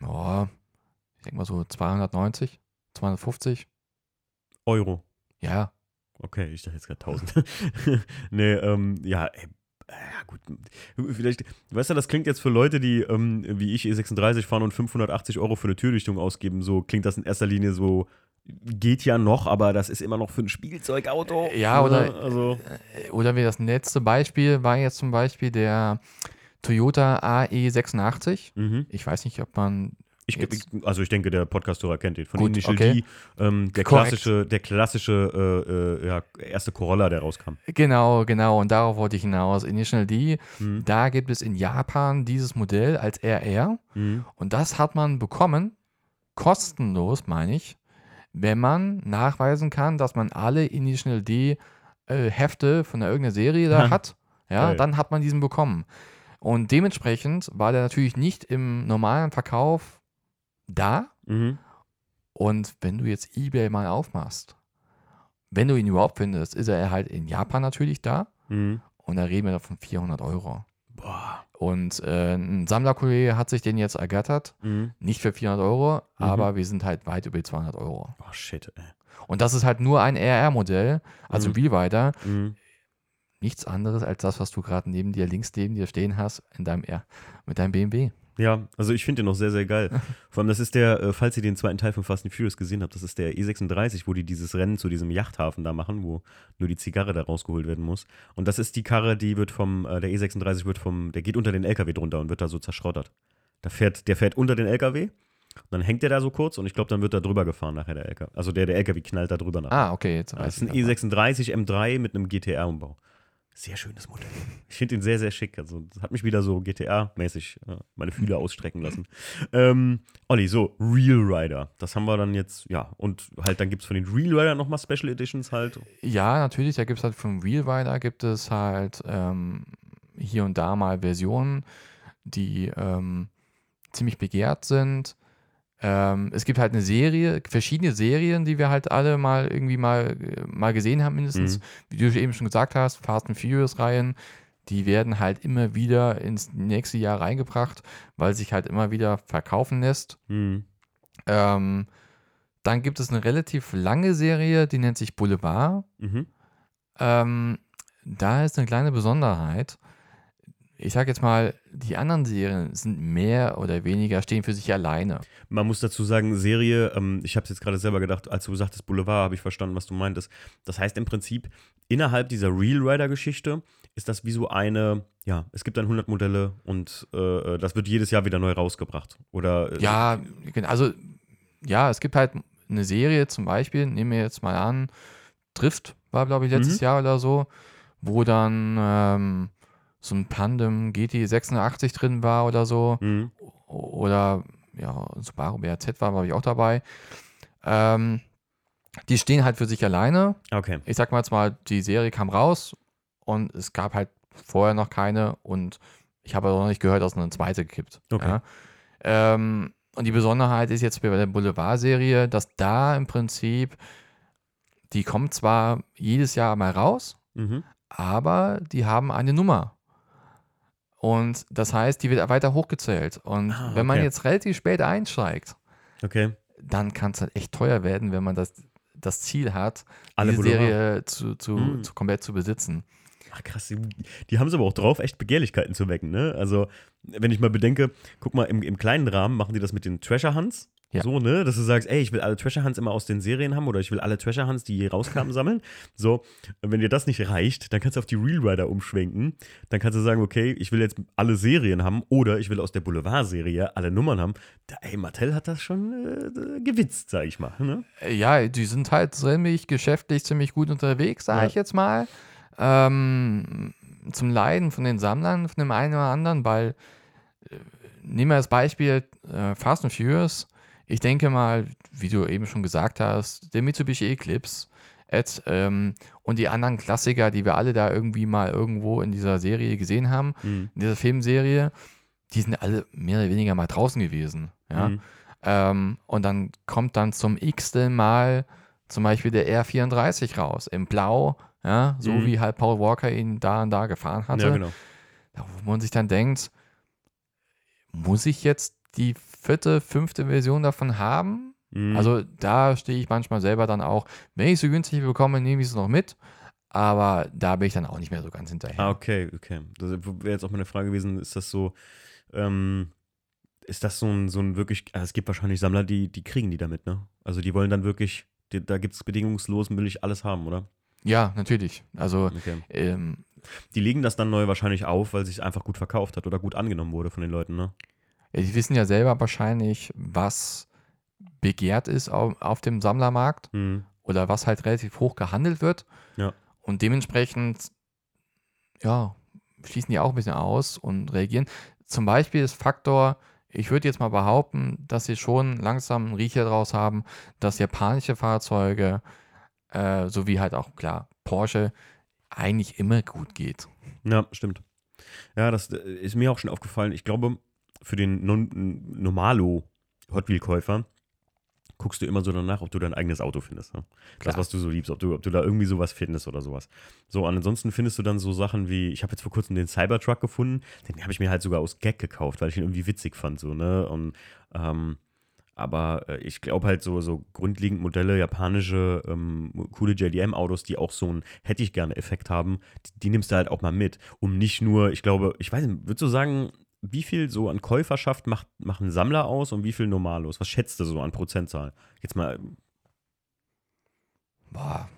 Ja, ich denke mal so 290, 250. Euro. Ja, Okay, ich dachte jetzt gerade 1000. nee, ähm, ja, ey, ja, gut. Vielleicht, weißt du, das klingt jetzt für Leute, die ähm, wie ich E36 fahren und 580 Euro für eine Türdichtung ausgeben, so klingt das in erster Linie so, geht ja noch, aber das ist immer noch für ein Spielzeugauto. Ja, oder- Ne? Also, Oder wie das letzte Beispiel war jetzt zum Beispiel der Toyota AE86. mhm. Ich weiß nicht, ob man. Ich, also ich denke, der Podcast-Hörer kennt den. Von Gut, Initial okay. D, ähm, der Korrekt. klassische, der klassische äh, äh, ja, erste Corolla, der rauskam. Genau, genau. Und darauf wollte ich hinaus. Initial D, Mhm. da gibt es in Japan dieses Modell als RR. Mhm. Und das hat man bekommen, kostenlos, meine ich, wenn man nachweisen kann, dass man alle Initial D äh, Hefte von der irgendeiner Serie da Ha. hat. Ja, Geil. dann hat man diesen bekommen. Und dementsprechend war der natürlich nicht im normalen Verkauf da. Mhm. Und wenn du jetzt eBay mal aufmachst, wenn du ihn überhaupt findest, ist er halt in Japan natürlich da. Mhm. Und da reden wir von 400 Euro. Boah. Und äh, ein Sammlerkollege hat sich den jetzt ergattert. Mhm. Nicht für 400 Euro, Mhm. aber wir sind halt weit über die 200 Euro. Oh, shit, ey. Und das ist halt nur ein RR-Modell, also Mhm. wie weiter. Mhm. Nichts anderes als das, was du gerade neben dir, links neben dir stehen hast, in deinem R mit deinem BMW. Ja, also ich finde den noch sehr, sehr geil. Vor allem, das ist der, äh, falls ihr den zweiten Teil von Fast and Furious gesehen habt, das ist der E36, wo die dieses Rennen zu diesem Yachthafen da machen, wo nur die Zigarre da rausgeholt werden muss. Und das ist die Karre, die wird vom, äh, der E36 wird vom, der geht unter den LKW drunter und wird da so zerschrottert. Da fährt, der fährt unter den LKW und dann hängt der da so kurz und ich glaube, dann wird da drüber gefahren nachher der LKW. Also der, der LKW knallt da drüber nach. Ah, okay, jetzt das ist ein ich noch. E36 M3 mit einem GTR-Umbau. Sehr schönes Modell. Ich finde ihn sehr, sehr schick. Also, das hat mich wieder so GTA-mäßig äh, meine Fühler ausstrecken lassen. ähm, Olli, so, Real Rider. Das haben wir dann jetzt, ja. Und halt, dann gibt es von den Real Rider nochmal Special Editions halt. Ja, natürlich, da gibt es halt vom Wheelrider gibt es halt ähm, hier und da mal Versionen, die ähm, ziemlich begehrt sind. Ähm, es gibt halt eine Serie, verschiedene Serien, die wir halt alle mal irgendwie mal, äh, mal gesehen haben, mindestens. Mhm. Wie du eben schon gesagt hast, Fast and Furious-Reihen, die werden halt immer wieder ins nächste Jahr reingebracht, weil sich halt immer wieder verkaufen lässt. Hm. Ähm, dann gibt es eine relativ lange Serie, die nennt sich Boulevard. Mhm. Ähm, da ist eine kleine Besonderheit. Ich sage jetzt mal, die anderen Serien sind mehr oder weniger, stehen für sich alleine. Man muss dazu sagen, Serie, ähm, ich habe es jetzt gerade selber gedacht, als du sagtest Boulevard, habe ich verstanden, was du meintest. Das heißt im Prinzip, innerhalb dieser Real Rider-Geschichte ist das wie so eine, ja, es gibt dann 100 Modelle und äh, das wird jedes Jahr wieder neu rausgebracht. Oder äh, Ja, genau, also ja, es gibt halt eine Serie zum Beispiel, nehmen wir jetzt mal an, Drift war, glaube ich, letztes Mhm. Jahr oder so, wo dann ähm, so ein Tandem GT86 drin war oder so. Mhm. oder ja, Subaru BRZ war, glaube ich, auch dabei. Ähm, die stehen halt für sich alleine. Okay. Ich sag mal jetzt mal, die Serie kam raus und es gab halt vorher noch keine und ich habe auch noch nicht gehört, dass eine zweite gibt. Okay. Ja. Ähm, und die Besonderheit ist jetzt bei der Boulevard-Serie, dass da im Prinzip, die kommt zwar jedes Jahr mal raus, Mhm. aber die haben eine Nummer. Und das heißt, die wird weiter hochgezählt. Und Ah, wenn man okay. jetzt relativ spät einsteigt, Okay. dann kann es halt echt teuer werden, wenn man das, das Ziel hat, Alle diese. Serie zu, zu, Mm. zu komplett zu besitzen. Ach krass, die, die haben es aber auch drauf, echt Begehrlichkeiten zu wecken, ne? Also, wenn ich mal bedenke, guck mal, im, im kleinen Rahmen machen die das mit den Treasure Hunts. Ja. So, ne? Dass du sagst, ey, ich will alle Treasure Hunts immer aus den Serien haben oder ich will alle Treasure Hunts, die je rauskamen, sammeln. So, wenn dir das nicht reicht, dann kannst du auf die Real Rider umschwenken. Dann kannst du sagen, okay, ich will jetzt alle Serien haben oder ich will aus der Boulevard-Serie alle Nummern haben. Da, ey, Mattel hat das schon äh, gewitzt, sag ich mal. Ne? Äh, Ja, die sind halt ziemlich geschäftlich ziemlich gut unterwegs, sage Ja. ich jetzt mal. Ähm, zum Leiden von den Sammlern, von dem einen oder anderen, weil, äh, nehmen wir das Beispiel äh, Fast and Furious. Ich denke mal, wie du eben schon gesagt hast, der Mitsubishi Eclipse Ed, ähm, und die anderen Klassiker, die wir alle da irgendwie mal irgendwo in dieser Serie gesehen haben, Mhm. in dieser Filmserie, die sind alle mehr oder weniger mal draußen gewesen. Ja? Mhm. Ähm, und dann kommt dann zum x-ten Mal zum Beispiel der R34 raus, im Blau, ja, so Mhm. wie halt Paul Walker ihn da und da gefahren hatte. Ja, genau. Da, wo man sich dann denkt, muss ich jetzt die vierte, fünfte Version davon haben? Mhm. Also da stehe ich manchmal selber dann auch, wenn ich so günstig bekomme, nehme ich es noch mit. Aber da bin ich dann auch nicht mehr so ganz hinterher. Ah, okay, okay. Das wäre jetzt auch meine Frage gewesen, ist das so, ähm, ist das so ein, so ein wirklich, also es gibt wahrscheinlich Sammler, die, die kriegen die damit, ne? Also die wollen dann wirklich, die, da gibt es bedingungslos, will ich alles haben, oder? Ja, natürlich. Also Okay. ähm, Die legen das dann neu wahrscheinlich auf, weil sich einfach gut verkauft hat oder gut angenommen wurde von den Leuten, ne? Ja, die wissen ja selber wahrscheinlich, was begehrt ist auf, auf dem Sammlermarkt Hm. oder was halt relativ hoch gehandelt wird. Ja. Und dementsprechend, ja, schließen die auch ein bisschen aus und reagieren. Zum Beispiel ist Faktor, ich würde jetzt mal behaupten, dass sie schon langsam einen Riecher draus haben, dass japanische Fahrzeuge, äh, sowie halt auch klar Porsche, eigentlich immer gut geht. Ja, stimmt. Ja, das äh, ist mir auch schon aufgefallen. Ich glaube, für den Normalo Hot Wheel Käufer guckst du immer so danach, ob du dein eigenes Auto findest. Ne? Das, was du so liebst, ob du, ob du da irgendwie sowas findest oder sowas. So, ansonsten findest du dann so Sachen wie, ich habe jetzt vor kurzem den Cybertruck gefunden, den habe ich mir halt sogar aus Gag gekauft, weil ich ihn irgendwie witzig fand, so, ne? Und, ähm, aber äh, ich glaube halt so, so grundlegend Modelle, japanische, ähm, coole JDM-Autos, die auch so einen hätte ich gerne Effekt haben, die, die nimmst du halt auch mal mit, um nicht nur, ich glaube, ich weiß nicht, würdest du sagen, wie viel so an Käuferschaft macht, machen Sammler aus und wie viel Normalos? Was schätzt du so an Prozentzahl? Jetzt mal, Boah,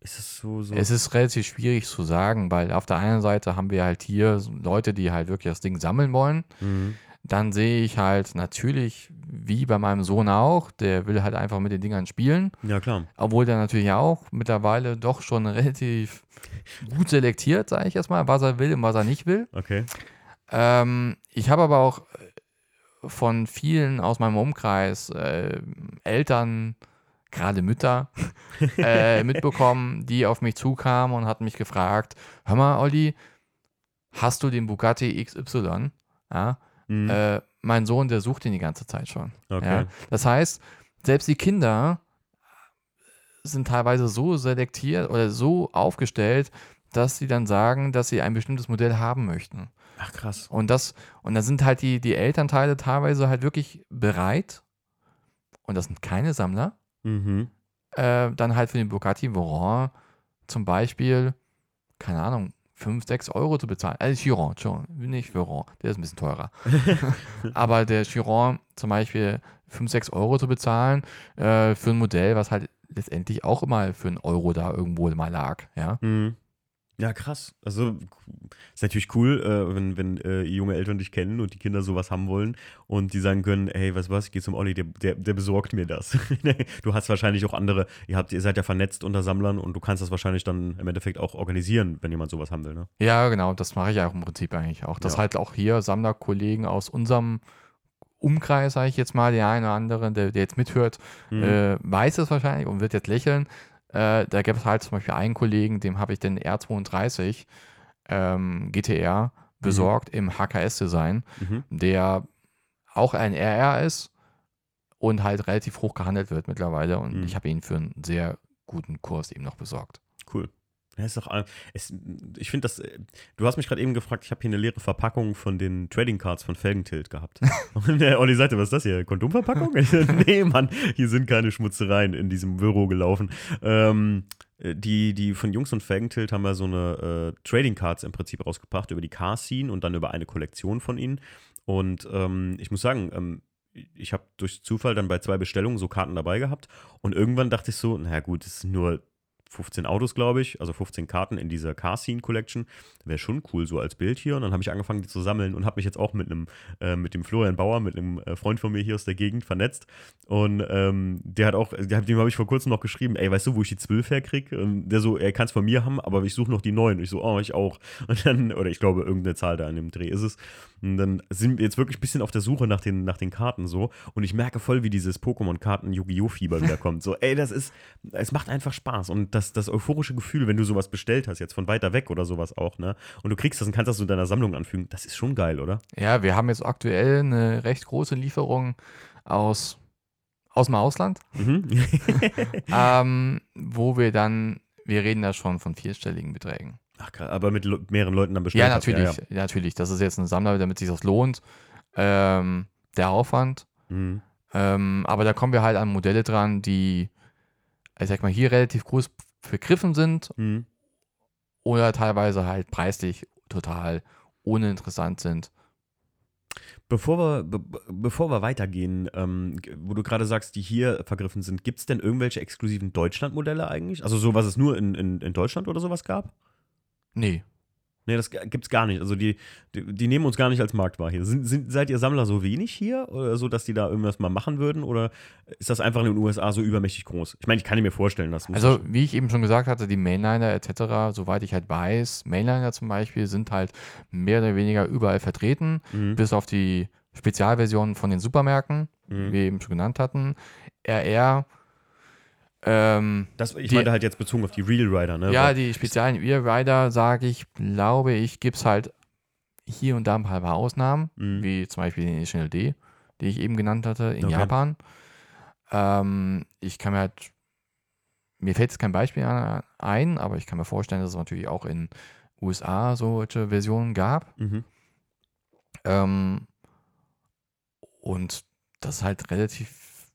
ist es so, so Es ist relativ schwierig zu sagen, weil auf der einen Seite haben wir halt hier Leute, die halt wirklich das Ding sammeln wollen. Mhm. Dann sehe ich halt natürlich, wie bei meinem Sohn auch, der will halt einfach mit den Dingern spielen. Ja, klar. Obwohl der natürlich auch mittlerweile doch schon relativ gut selektiert, sage ich jetzt mal, was er will und was er nicht will. Okay. Ähm, ich habe aber auch äh, von vielen aus meinem Umkreis, äh, Eltern, gerade Mütter, äh, mitbekommen, die auf mich zukamen und hatten mich gefragt, hör mal, Olli, hast du den Bugatti XY? Ja, Mhm. äh, mein Sohn, der sucht ihn die ganze Zeit schon. okay. Ja? Das heißt, selbst die Kinder sind teilweise so selektiert oder so aufgestellt, dass sie dann sagen, dass sie ein bestimmtes Modell haben möchten. Ach, krass. Und das, und da sind halt die, die Elternteile teilweise halt wirklich bereit, und das sind keine Sammler, Mhm. äh, dann halt für den Bugatti Veyron zum Beispiel, keine Ahnung, 5, 6 Euro zu bezahlen. Also Chiron, schon, nicht Veyron, der ist ein bisschen teurer. Aber der Chiron zum Beispiel 5, 6 Euro zu bezahlen äh, für ein Modell, was halt letztendlich auch immer für einen Euro da irgendwo mal lag. Ja, Mhm. Ja, krass. Also ist natürlich cool, äh, wenn, wenn äh, junge Eltern dich kennen und die Kinder sowas haben wollen und die sagen können, hey, weißt du was, ich gehe zum Olli, der, der, der besorgt mir das. du hast wahrscheinlich auch andere, ihr, habt, ihr seid ja vernetzt unter Sammlern und du kannst das wahrscheinlich dann im Endeffekt auch organisieren, wenn jemand sowas haben will, ne? ja genau, das mache ich ja auch im Prinzip eigentlich auch. Dass Ja. halt auch hier Sammlerkollegen aus unserem Umkreis, sage ich jetzt mal, der eine oder andere, der, der jetzt mithört, Mhm. äh, weiß es wahrscheinlich und wird jetzt lächeln. Äh, da gibt es halt zum Beispiel einen Kollegen, dem habe ich den R32 ähm, GTR besorgt im HKS-Design, Mhm. der auch ein RR ist und halt relativ hoch gehandelt wird mittlerweile. Und Mhm. ich habe ihn für einen sehr guten Kurs eben noch besorgt. Cool. Ja, ist doch, äh, es, ich finde das, äh, du hast mich gerade eben gefragt, ich habe hier eine leere Verpackung von den Trading Cards von Felgentilt gehabt. Und der Olli sagte, was ist das hier? Kondomverpackung? Nee, Mann, hier sind keine Schmutzereien in diesem Büro gelaufen. Ähm, äh, die, die von Jungs und Felgentilt haben ja so eine äh, Trading Cards im Prinzip rausgebracht über die Car Scene und dann über eine Kollektion von ihnen. Und ähm, ich muss sagen, ähm, ich habe durch Zufall dann bei zwei Bestellungen so Karten dabei gehabt und irgendwann dachte ich so, naja gut, es sind nur 15 Autos, glaube ich, also 15 Karten in dieser Car Scene Collection. Wäre schon cool so als Bild hier. Und dann habe ich angefangen, die zu sammeln und habe mich jetzt auch mit einem, äh, mit dem Florian Bauer, mit einem äh, Freund von mir hier aus der Gegend vernetzt. Und ähm, der hat auch, der, dem habe ich vor kurzem noch geschrieben, ey, weißt du, wo ich die 12 herkriege? Und der so, er kann es von mir haben, aber ich suche noch die 9. Und ich so, oh, ich auch. Und dann, oder ich glaube, irgendeine Zahl da in dem Dreh ist es. Und dann sind wir jetzt wirklich ein bisschen auf der Suche nach den, nach den Karten so. Und ich merke voll, wie dieses Pokémon-Karten-Yu-Gi-Oh!-Fieber wieder kommt. So, ey, das ist, es macht einfach Spaß. Und das, das euphorische Gefühl, wenn du sowas bestellt hast, jetzt von weiter weg oder sowas auch, ne? Und du kriegst das und kannst das in deiner Sammlung anfügen, das ist schon geil, oder? Ja, wir haben jetzt aktuell eine recht große Lieferung aus, aus dem Ausland, Mhm. ähm, wo wir dann, wir reden da schon von vierstelligen Beträgen. Ach, aber mit mehreren Leuten dann bestellt Ja, hast. natürlich, natürlich. Das ist jetzt ein Sammler, damit sich das lohnt. Ähm, der Aufwand. Mhm. Ähm, aber da kommen wir halt an Modelle dran, die, ich sag mal, hier relativ groß begriffen sind Mhm. oder teilweise halt preislich total uninteressant sind. Bevor wir, be be- bevor wir weitergehen, ähm, wo du gerade sagst, die hier vergriffen sind, gibt es denn irgendwelche exklusiven Deutschland-Modelle eigentlich? Also so, was es nur in, in, in Deutschland oder sowas gab? Nee. Nee, das gibt's gar nicht. Also die, die, die nehmen uns gar nicht als Marktwahr hier. Sind, sind, seid ihr Sammler so wenig hier? Oder so, dass die da irgendwas mal machen würden? Oder ist das einfach in den USA so übermächtig groß? Ich meine, ich kann mir vorstellen, das muss Also, wie ich eben schon gesagt hatte, die Mainliner etc., soweit ich halt weiß, Mainliner zum Beispiel sind halt mehr oder weniger überall vertreten, Mhm. bis auf die Spezialversionen von den Supermärkten, Mhm. wie wir eben schon genannt hatten. RR, ähm, Das, ich Die- meinte halt jetzt bezogen auf die Real Rider, ne? ja, Weil- die speziellen Rear Rider, sage ich, glaube ich, gibt es halt hier und da ein paar Ausnahmen, Mhm. wie zum Beispiel den National D, die ich eben genannt hatte, in Okay. Japan. Ähm, ich kann mir halt, mir fällt jetzt kein Beispiel ein, aber ich kann mir vorstellen, dass es natürlich auch in USA solche Versionen gab. Mhm. Ähm, und das halt relativ,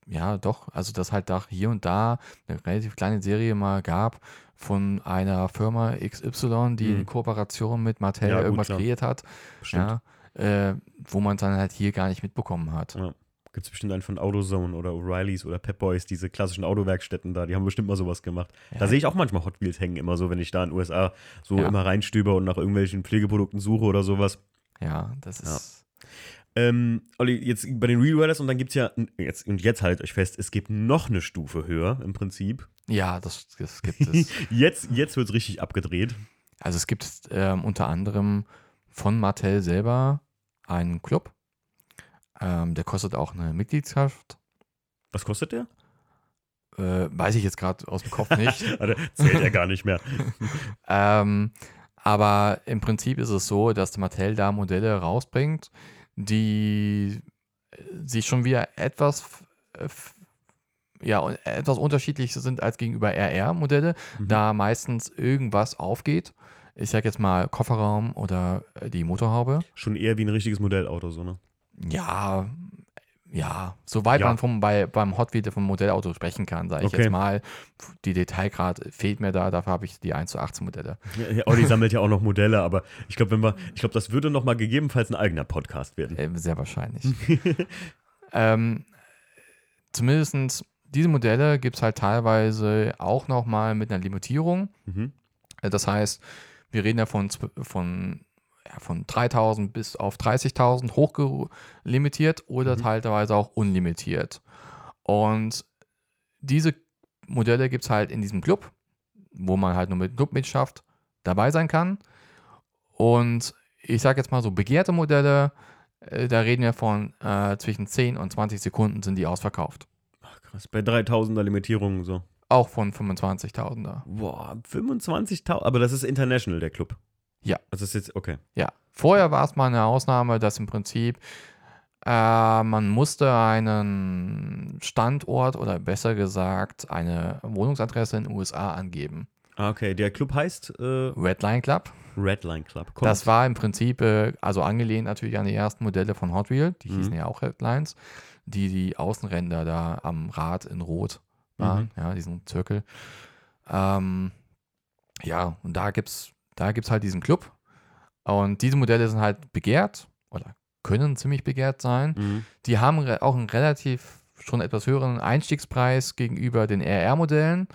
ja doch, also dass halt da hier und da eine relativ kleine Serie mal gab von einer Firma XY, die Mhm. in Kooperation mit Mattel Ja, gut, irgendwas klar. kreiert hat. Bestimmt. Ja, äh, wo man dann halt hier gar nicht mitbekommen hat. Ja. Gibt es bestimmt einen von AutoZone oder O'Reillys oder Pep Boys, diese klassischen Autowerkstätten da, die haben bestimmt mal sowas gemacht. Ja. Da sehe ich auch manchmal Hot Wheels hängen, immer so, wenn ich da in den USA so immer reinstöber und nach irgendwelchen Pflegeprodukten suche oder sowas. Ja, das ist. Ähm, Olli, jetzt bei den Real Riders und dann gibt es ja, jetzt, und jetzt haltet euch fest, es gibt noch eine Stufe höher im Prinzip. Ja, das, das gibt es. Jetzt, jetzt wird es richtig abgedreht. Also es gibt ähm, unter anderem von Mattel selber einen Club. Ähm, der kostet auch eine Mitgliedschaft. Was kostet der? Äh, weiß ich jetzt gerade aus dem Kopf nicht. Zählt ja gar nicht mehr. ähm, aber im Prinzip ist es so, dass Mattel da Modelle rausbringt, die äh, sich schon wieder etwas, f- ja, etwas unterschiedlich sind als gegenüber RR-Modelle, Mhm. da meistens irgendwas aufgeht. Ich sag jetzt mal Kofferraum oder äh, die Motorhaube. Schon eher wie ein richtiges Modellauto, so, ne? Ja, ja, soweit Ja. man vom, bei, beim Hot Wheel vom Modellauto sprechen kann, sage ich Okay. jetzt mal. Die Detailgrad fehlt mir da, dafür habe ich die 1 zu 18 Modelle. Ja, Olli sammelt ja auch noch Modelle, aber ich glaube, wenn wir, ich glaube, das würde noch mal gegebenenfalls ein eigener Podcast werden. Äh, sehr wahrscheinlich. ähm, zumindest diese Modelle gibt es halt teilweise auch nochmal mit einer Limitierung. Mhm. Äh, Das heißt, wir reden ja von, von, ja, von 3000 bis auf 30.000 hochlimitiert oder Mhm. teilweise auch unlimitiert. Und diese Modelle gibt es halt in diesem Club, wo man halt nur mit Clubmitgliedschaft dabei sein kann. Und ich sage jetzt mal so, begehrte Modelle, äh, da reden wir von äh, zwischen 10 und 20 Sekunden sind die ausverkauft. Ach, krass. Bei 3000er Limitierungen so. Auch von 25.000er. Boah, 25.000. Aber das ist international, der Club. Ja. Also das ist jetzt, okay. Ja, vorher war es mal eine Ausnahme, dass im Prinzip äh, man musste einen Standort oder besser gesagt eine Wohnungsadresse in den USA angeben. Ah, okay. Der Club heißt äh, Redline Club. Redline Club. Kommt. Das war im Prinzip, äh, also angelehnt natürlich an die ersten Modelle von Hot Wheel, die hießen Mhm. ja auch Redlines, die die Außenränder da am Rad in Rot waren, ja, diesen Zirkel. Ähm, ja, und da gibt's, da gibt's halt diesen Club. Und diese Modelle sind halt begehrt oder können ziemlich begehrt sein. Mhm. Die haben auch einen relativ schon etwas höheren Einstiegspreis gegenüber den RR-Modellen.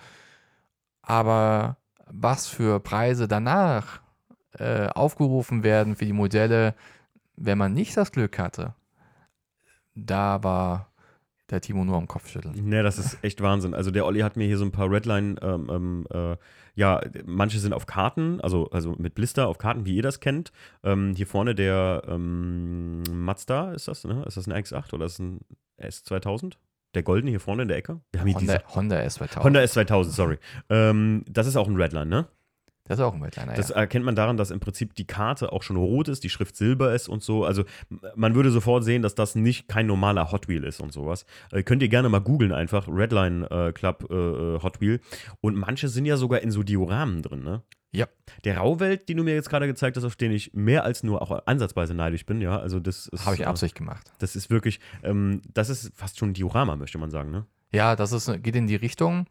Aber was für Preise danach äh, aufgerufen werden für die Modelle, wenn man nicht das Glück hatte, da war der Timo nur am Kopf schütteln. Ne, das ist echt Wahnsinn. Also der Olli hat mir hier so ein paar Redline, ähm, ähm, äh, ja, manche sind auf Karten, also, also mit Blister auf Karten, wie ihr das kennt. Ähm, hier vorne der ähm, Mazda, ist das, ne? Ist das ein X8 oder ist das ein S2000? Der goldene hier vorne in der Ecke? Wir haben hier Honda, diese Honda S2000. Honda S2000, sorry. Ähm, das ist auch ein Redline, ne? Das ist auch ein Weltliner, Das ja. erkennt man daran, dass im Prinzip die Karte auch schon rot ist, die Schrift silber ist und so. Also man würde sofort sehen, dass das nicht kein normaler Hot Wheel ist und sowas. Äh, könnt ihr gerne mal googeln einfach, Redline äh, Club äh, äh, Hot Wheel. Und manche sind ja sogar in so Dioramen drin, ne? Ja. Der Rauwelt, den du mir jetzt gerade gezeigt hast, auf den ich mehr als nur auch ansatzweise neidisch bin, ja, also das ist, Habe ich äh, Absicht gemacht. Das ist wirklich, ähm, das ist fast schon ein Diorama, möchte man sagen, ne? Ja, das ist, geht in die Richtung.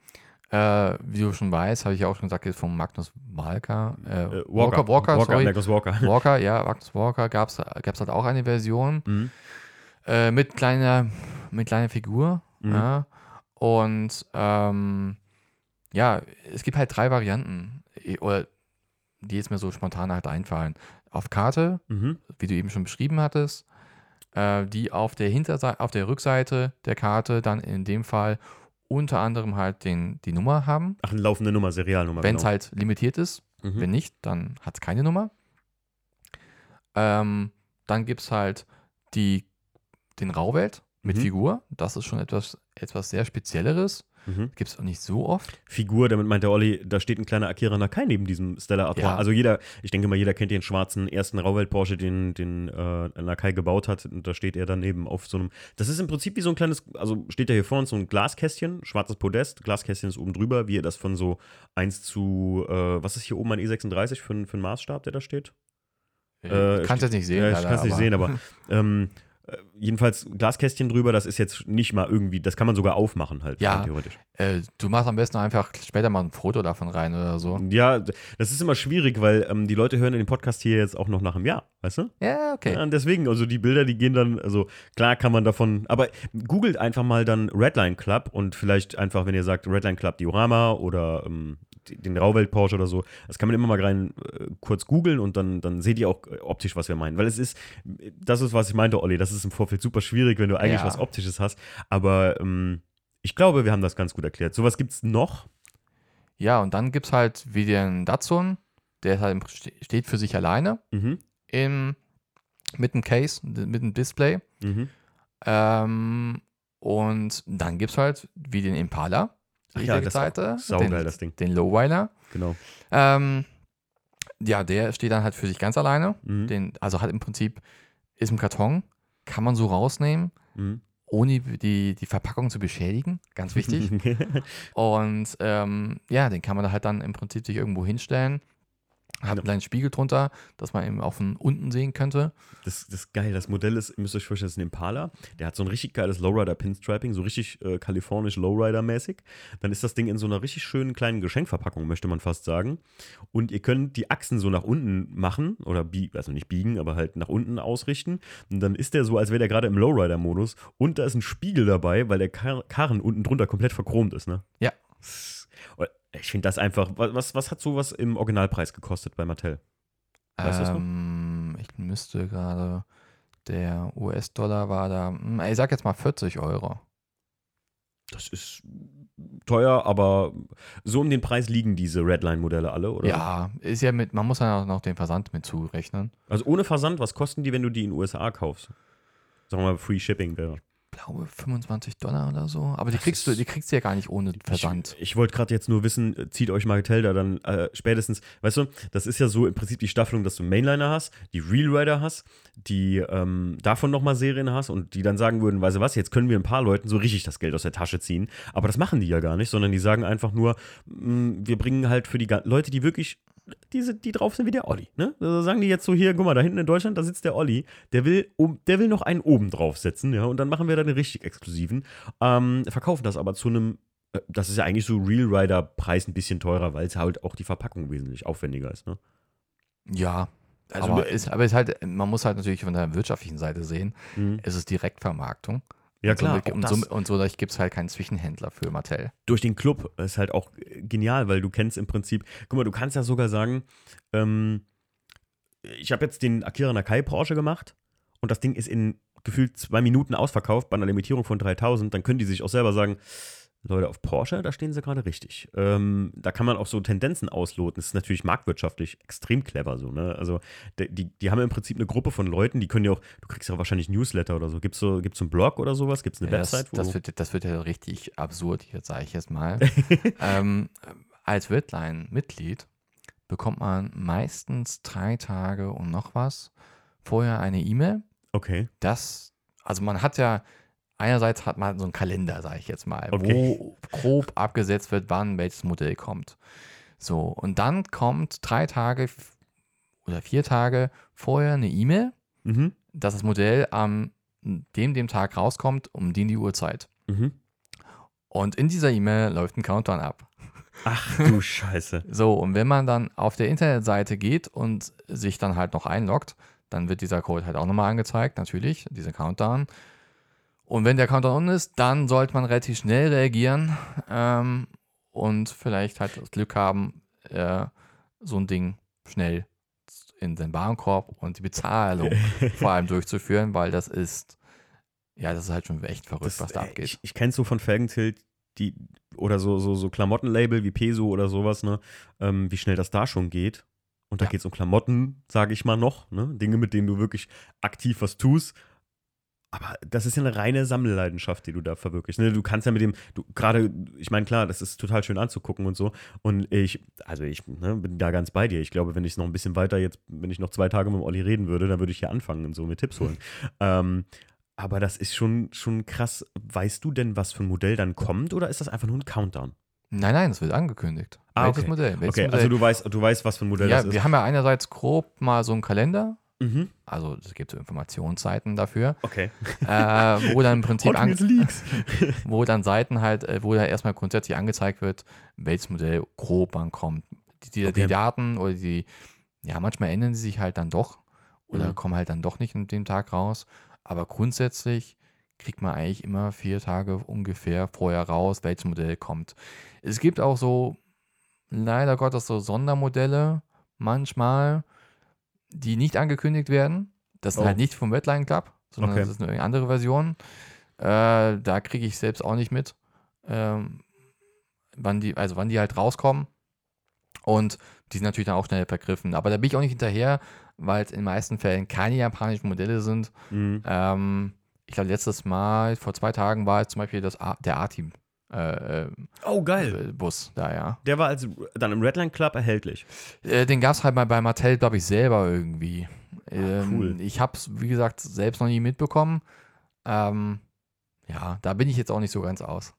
Äh, wie du schon weißt, habe ich ja auch schon gesagt, ist von Magnus Walker. Äh, Äh, Walker, Walker, sorry. Magnus Walker. Walker, ja, Magnus Walker gab es halt auch eine Version Mhm. äh, mit kleiner, mit kleiner Figur. Mhm. Ja. Und ähm, ja, es gibt halt drei Varianten, oder die jetzt mir so spontan halt einfallen. Auf Karte, Mhm. wie du eben schon beschrieben hattest, äh, die auf der Hinterseite, auf der Rückseite der Karte dann in dem Fall unter anderem halt den, die Nummer haben. Ach, eine laufende Nummer, Serialnummer. Wenn es genau. halt limitiert ist. Mhm. Wenn nicht, dann hat es keine Nummer. Ähm, dann gibt es halt die, den Rauwelt mit Mhm. Figur. Das ist schon etwas, etwas sehr Spezielleres. Mhm. Gibt es auch nicht so oft. Figur, damit meint der Olli, da steht ein kleiner Akira Nakai neben diesem Stella Artois. Ja. Also jeder, ich denke mal, jeder kennt den schwarzen ersten Rauwelt Porsche, den, den äh, Nakai gebaut hat. Und da steht er daneben auf so einem. Das ist im Prinzip wie so ein kleines, also steht er hier vor uns so ein Glaskästchen, schwarzes Podest, Glaskästchen ist oben drüber, wie er das von so 1 zu, äh, was ist hier oben ein E36 für, für einen Maßstab, der da steht? Äh, Kannst jetzt nicht sehen. Ja, ich kann es nicht sehen, aber ähm, Äh, jedenfalls Glaskästchen drüber, das ist jetzt nicht mal irgendwie, das kann man sogar aufmachen halt, Ja. theoretisch. Äh, du machst am besten einfach später mal ein Foto davon rein oder so. Ja, das ist immer schwierig, weil ähm, die Leute hören den Podcast hier jetzt auch noch nach einem Jahr, weißt du? Ja, okay. Ja, und deswegen, also die Bilder, die gehen dann, also klar kann man davon, aber googelt einfach mal dann Redline Club und vielleicht einfach, wenn ihr sagt Redline Club Diorama oder ähm, den Rauwelt Porsche oder so, das kann man immer mal rein äh, kurz googeln und dann, dann seht ihr auch äh, optisch, was wir meinen. Weil es ist, das ist, was ich meinte, Olli, das ist im Vorfeld super schwierig, wenn du eigentlich Ja. was Optisches hast, aber ähm, ich glaube, wir haben das ganz gut erklärt. Sowas gibt es noch. Ja, und dann gibt es halt wie den Datsun, der halt steht für sich alleine Mhm. im, mit dem Case, mit dem Display. Mhm. Ähm, und dann gibt es halt wie den Impala, Ach die ja, das Seite, saugeil, den, das Ding. den Lowrider. Genau. Ähm, ja, der steht dann halt für sich ganz alleine. Mhm. Den, also hat im Prinzip, ist im Karton, kann man so rausnehmen, Mhm. ohne die, die Verpackung zu beschädigen. Ganz wichtig. Und ähm, ja, den kann man da halt dann im Prinzip sich irgendwo hinstellen. Hat einen kleinen Spiegel drunter, dass man eben auch von unten sehen könnte. Das, das ist geil. Das Modell ist, ihr müsst euch vorstellen, das ist ein Impala. Der hat so ein richtig geiles Lowrider-Pinstriping, so richtig äh, kalifornisch Lowrider-mäßig. Dann ist das Ding in so einer richtig schönen kleinen Geschenkverpackung, möchte man fast sagen. Und ihr könnt die Achsen so nach unten machen oder biegen, also nicht biegen, aber halt nach unten ausrichten. Und dann ist der so, als wäre der gerade im Lowrider-Modus. Und da ist ein Spiegel dabei, weil der Kar Karren unten drunter komplett verchromt ist, ne? Ja. Ich finde das einfach. wa- Was, was hat sowas im Originalpreis gekostet bei Mattel? Weißt du das noch? ähm, ich müsste gerade, der US-Dollar war da, hm, ich sag jetzt mal 40 Euro. Das ist teuer, aber so um den Preis liegen diese Redline-Modelle alle, oder? Ja, ist ja mit, man muss ja auch noch den Versand mit zurechnen. Also ohne Versand, was kosten die, wenn du die in den USA kaufst? Sagen wir mal, Free Shipping wäre. Ich glaube 25 Dollar oder so. Aber die Das kriegst du, die kriegst du ja gar nicht ohne Versand. Ich, ich wollte gerade jetzt nur wissen, äh, zieht euch Marketel da dann äh, spätestens, weißt du, das ist ja so im Prinzip die Staffelung, dass du Mainliner hast, die Real Rider hast, die ähm, davon nochmal Serien hast und die dann sagen würden, weißt du was, jetzt können wir ein paar Leuten so richtig das Geld aus der Tasche ziehen. Aber das machen die ja gar nicht, sondern die sagen einfach nur, mh, wir bringen halt für die Leute, die wirklich diese, die drauf sind wie der Olli. Ne? Also sagen die jetzt so hier, guck mal, da hinten in Deutschland, da sitzt der Olli, der will, um, der will noch einen oben draufsetzen, ja, und dann machen wir da den richtig exklusiven. Ähm, verkaufen das aber zu einem, äh, das ist ja eigentlich so Real Rider Preis ein bisschen teurer, weil es halt auch die Verpackung wesentlich aufwendiger ist. Ne? Ja. Also, aber, ist, aber ist halt, man muss halt natürlich von der wirtschaftlichen Seite sehen, Mhm. es ist Direktvermarktung. Ja und klar, So, und, so, und so gibt es halt keinen Zwischenhändler für Mattel. durch den Club ist halt auch genial, weil du kennst im Prinzip, guck mal, du kannst ja sogar sagen, ähm, ich habe jetzt den Akira Nakai Porsche gemacht und das Ding ist in gefühlt zwei Minuten ausverkauft bei einer Limitierung von 3000, dann können die sich auch selber sagen, Leute, auf Porsche, da stehen sie gerade richtig. Ähm, da kann man auch so Tendenzen ausloten. Das ist natürlich marktwirtschaftlich extrem clever so, ne? Also die, die haben im Prinzip eine Gruppe von Leuten, die können ja auch, du kriegst ja wahrscheinlich Newsletter oder so. Gibt es so, gibt's einen Blog oder sowas? Gibt es eine Ja, Website? das, das, wird, das wird ja richtig absurd, jetzt sage ich jetzt mal. ähm, als Redline-Mitglied bekommt man meistens drei Tage und noch was vorher eine E-Mail. okay. Das, also man hat ja, einerseits hat man so einen Kalender, sage ich jetzt mal, Okay. wo grob abgesetzt wird, wann welches Modell kommt. So, und dann kommt drei Tage oder vier Tage vorher eine E-Mail, Mhm. dass das Modell am dem, dem Tag rauskommt, um die, die Uhrzeit. Mhm. Und in dieser E-Mail läuft ein Countdown ab. Ach du Scheiße. So, und wenn man dann auf der Internetseite geht und sich dann halt noch einloggt, dann wird dieser Code halt auch nochmal angezeigt, natürlich, dieser Countdown. Und wenn der Countdown on ist, dann sollte man relativ schnell reagieren ähm, und vielleicht halt das Glück haben, äh, so ein Ding schnell in den Warenkorb und die Bezahlung vor allem durchzuführen, weil das ist, ja, das ist halt schon echt verrückt, was da äh, abgeht. Ich, ich kenne so von Felgentilt, die, oder so, so, so Klamottenlabel wie Peso oder sowas, ne, ähm, wie schnell das da schon geht. Und da Ja. geht es um Klamotten, sage ich mal noch, ne? Dinge, mit denen du wirklich aktiv was tust. Aber das ist ja eine reine Sammelleidenschaft, die du da verwirklichst. Ne? Du kannst ja mit dem, du gerade, ich meine, klar, das ist total schön anzugucken und so. Und ich, also ich ne, bin da ganz bei dir. Ich glaube, wenn ich es noch ein bisschen weiter jetzt, wenn ich noch zwei Tage mit dem Olli reden würde, dann würde ich hier anfangen und so mit Tipps holen. ähm, aber das ist schon, schon krass. Weißt du denn, was für ein Modell dann kommt oder ist das einfach nur ein Countdown? Nein, nein, das wird angekündigt. Ah, Welches okay. Modell? Welches Okay, Modell? also du weißt, du weißt, was für ein Modell ja, das ist. wir haben ja einerseits grob mal so einen Kalender Mhm. Also es gibt so Informationsseiten dafür, Okay. äh, wo dann im Prinzip an, wo dann Seiten halt, äh, wo da erstmal grundsätzlich angezeigt wird, welches Modell grob ankommt. Die, die, Okay. die Daten oder die, ja, manchmal ändern sie sich halt dann doch oder Mhm. kommen halt dann doch nicht an dem Tag raus. Aber grundsätzlich kriegt man eigentlich immer vier Tage ungefähr vorher raus, welches Modell kommt. Es gibt auch so, leider Gottes, so Sondermodelle manchmal, die nicht angekündigt werden. Das sind Oh. halt nicht vom Redline Club, sondern Okay. das ist eine andere Version. Äh, da kriege ich selbst auch nicht mit, ähm, wann die, also wann die halt rauskommen. Und die sind natürlich dann auch schnell vergriffen. Aber da bin ich auch nicht hinterher, weil es in den meisten Fällen keine japanischen Modelle sind. Mhm. Ähm, ich glaube, letztes Mal, vor zwei Tagen, war es zum Beispiel das A der A-Team. Äh, äh, Oh, geil. äh, Bus da, ja. Der war also dann im Redline Club erhältlich. Äh, den gab es halt mal bei Mattel, glaube ich, selber irgendwie. Ähm, cool. Ich habe es, wie gesagt, selbst noch nie mitbekommen. Ähm, ja, da bin ich jetzt auch nicht so ganz aus.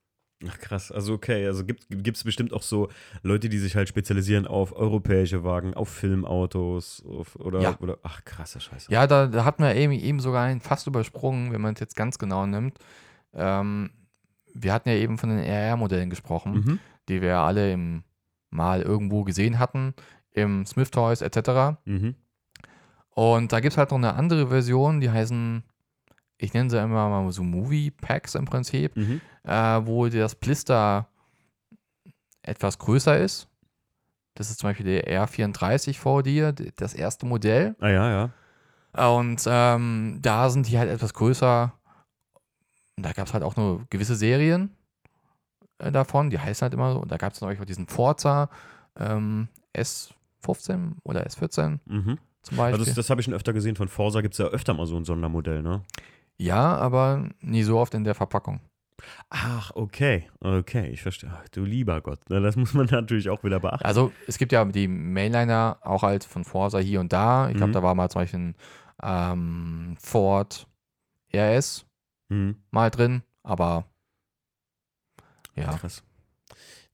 Ach krass, also okay, also gibt es bestimmt auch so Leute, die sich halt spezialisieren auf europäische Wagen, auf Filmautos auf, oder, Ja. oder ach krasser Scheiße. Ja, da, da hat man eben, eben sogar einen fast übersprungen, wenn man es jetzt ganz genau nimmt. Ähm, wir hatten ja eben von den RR-Modellen gesprochen, Mhm. die wir alle im, mal irgendwo gesehen hatten, im Smith Toys etc. Mhm. Und da gibt es halt noch eine andere Version, die heißen, ich nenne sie immer mal so Movie Packs im Prinzip, Mhm. äh, wo das Blister etwas größer ist. Das ist zum Beispiel der R34 vor dir, das erste Modell. Ah ja, ja. Und ähm, da sind die halt etwas größer. Und da gab es halt auch nur gewisse Serien äh, davon, die heißen halt immer so. Und da gab es noch diesen Forza ähm, S15 oder S14 Mhm. zum Beispiel. Also das, das habe ich schon öfter gesehen. Von Forsa gibt es ja öfter mal so ein Sondermodell, ne? ja, aber nie so oft in der Verpackung. Ach, okay. Okay, ich verstehe. Ach, du lieber Gott. Na, das muss man natürlich auch wieder beachten. Also es gibt ja die Mainliner auch halt von Forza hier und da. Ich glaube, Mhm. da war mal zum Beispiel ein ähm, Ford RS Mhm. mal drin, aber ja. Krass.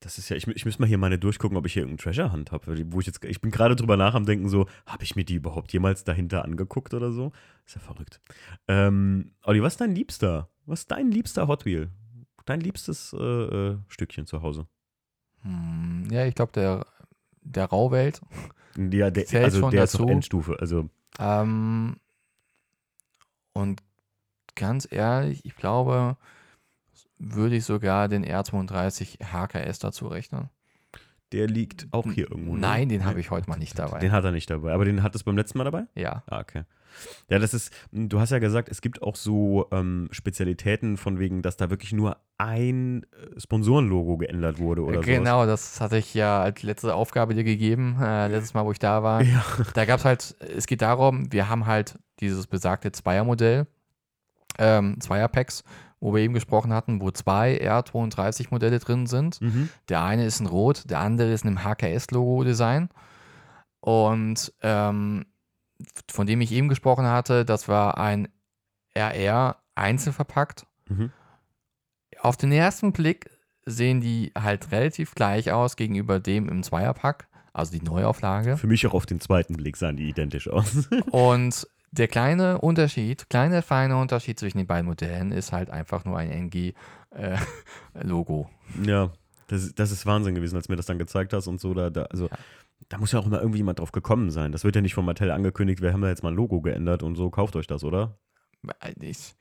Das ist ja, ich, ich müsste mal hier meine durchgucken, ob ich hier irgendeinen Treasure Hunt habe. Wo ich jetzt, ich bin gerade drüber nach am Denken, so, habe ich mir die überhaupt jemals dahinter angeguckt oder so? Ist ja verrückt. Ähm, Olli, was ist dein Liebster? Was ist dein liebster Hot Wheel? Dein liebstes äh, äh, Stückchen zu Hause? Hm, ja, ich glaube, der, der Rauwelt. Ja, der, also der ist dazu. auf Endstufe. Also, Ähm, und ganz ehrlich, ich glaube, würde ich sogar den R32 HKS dazu rechnen. der liegt auch hier irgendwo. ne? Nein, den habe ich heute mal nicht dabei. Den hat er nicht dabei. Aber den hat es beim letzten Mal dabei? Ja. Ah, okay. Ja, das ist, du hast ja gesagt, es gibt auch so ähm, Spezialitäten von wegen, dass da wirklich nur ein äh, Sponsorenlogo geändert wurde oder so. genau, das hatte ich ja als letzte Aufgabe dir gegeben, äh, letztes Mal, wo ich da war. Ja. Da gab es halt, es geht darum, wir haben halt dieses besagte Zweiermodell, ähm, Zweierpacks, wo wir eben gesprochen hatten, wo zwei R32-Modelle drin sind. Mhm. Der eine ist in Rot, der andere ist in einem HKS-Logo-Design. Und ähm, von dem ich eben gesprochen hatte, das war ein RR einzeln verpackt. Mhm. Auf den ersten Blick sehen die halt relativ gleich aus gegenüber dem im Zweierpack, also die Neuauflage. Für mich auch auf den zweiten Blick sahen die identisch aus. Und der kleine Unterschied, kleine feine Unterschied zwischen den beiden Modellen ist halt einfach nur ein NG-Logo. ja, das, das ist Wahnsinn gewesen, als du mir das dann gezeigt hast und so. Da, da, also, Ja. da muss ja auch immer irgendwie jemand drauf gekommen sein. Das wird ja nicht von Mattel angekündigt, wir haben da jetzt mal ein Logo geändert und so, kauft euch das, oder? ich,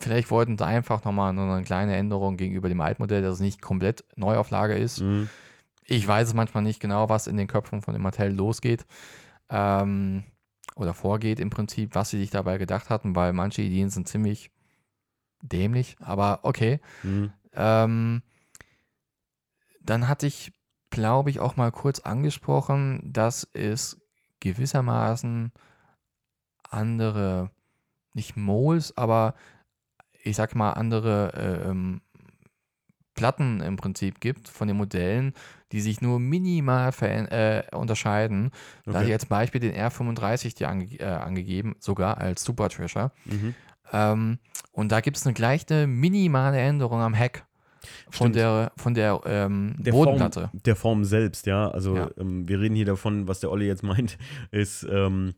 vielleicht wollten sie einfach nochmal nur eine kleine Änderung gegenüber dem Altmodell, dass es nicht komplett Neuauflage ist. Mhm. Ich weiß es manchmal nicht genau, was in den Köpfen von dem Mattel losgeht. Ähm, oder vorgeht im Prinzip, was sie sich dabei gedacht hatten, weil manche Ideen sind ziemlich dämlich, aber okay. Mhm. Ähm, dann hatte ich, glaube ich, auch mal kurz angesprochen, dass es gewissermaßen andere, nicht Moles, aber ich sag mal andere äh, ähm, Platten im Prinzip gibt von den Modellen, die sich nur minimal äh, unterscheiden. Da hatte ich Okay. als Beispiel den R35 dir ange äh, angegeben, sogar als Super Treasure. Mhm. Ähm, und da gibt es eine gleiche minimale Änderung am Heck von Stimmt. der, von der, ähm, Der Bodenplatte. Form, der Form selbst, ja. Also Ja. Ähm, wir reden hier davon, was der Olli jetzt meint, ist, ähm,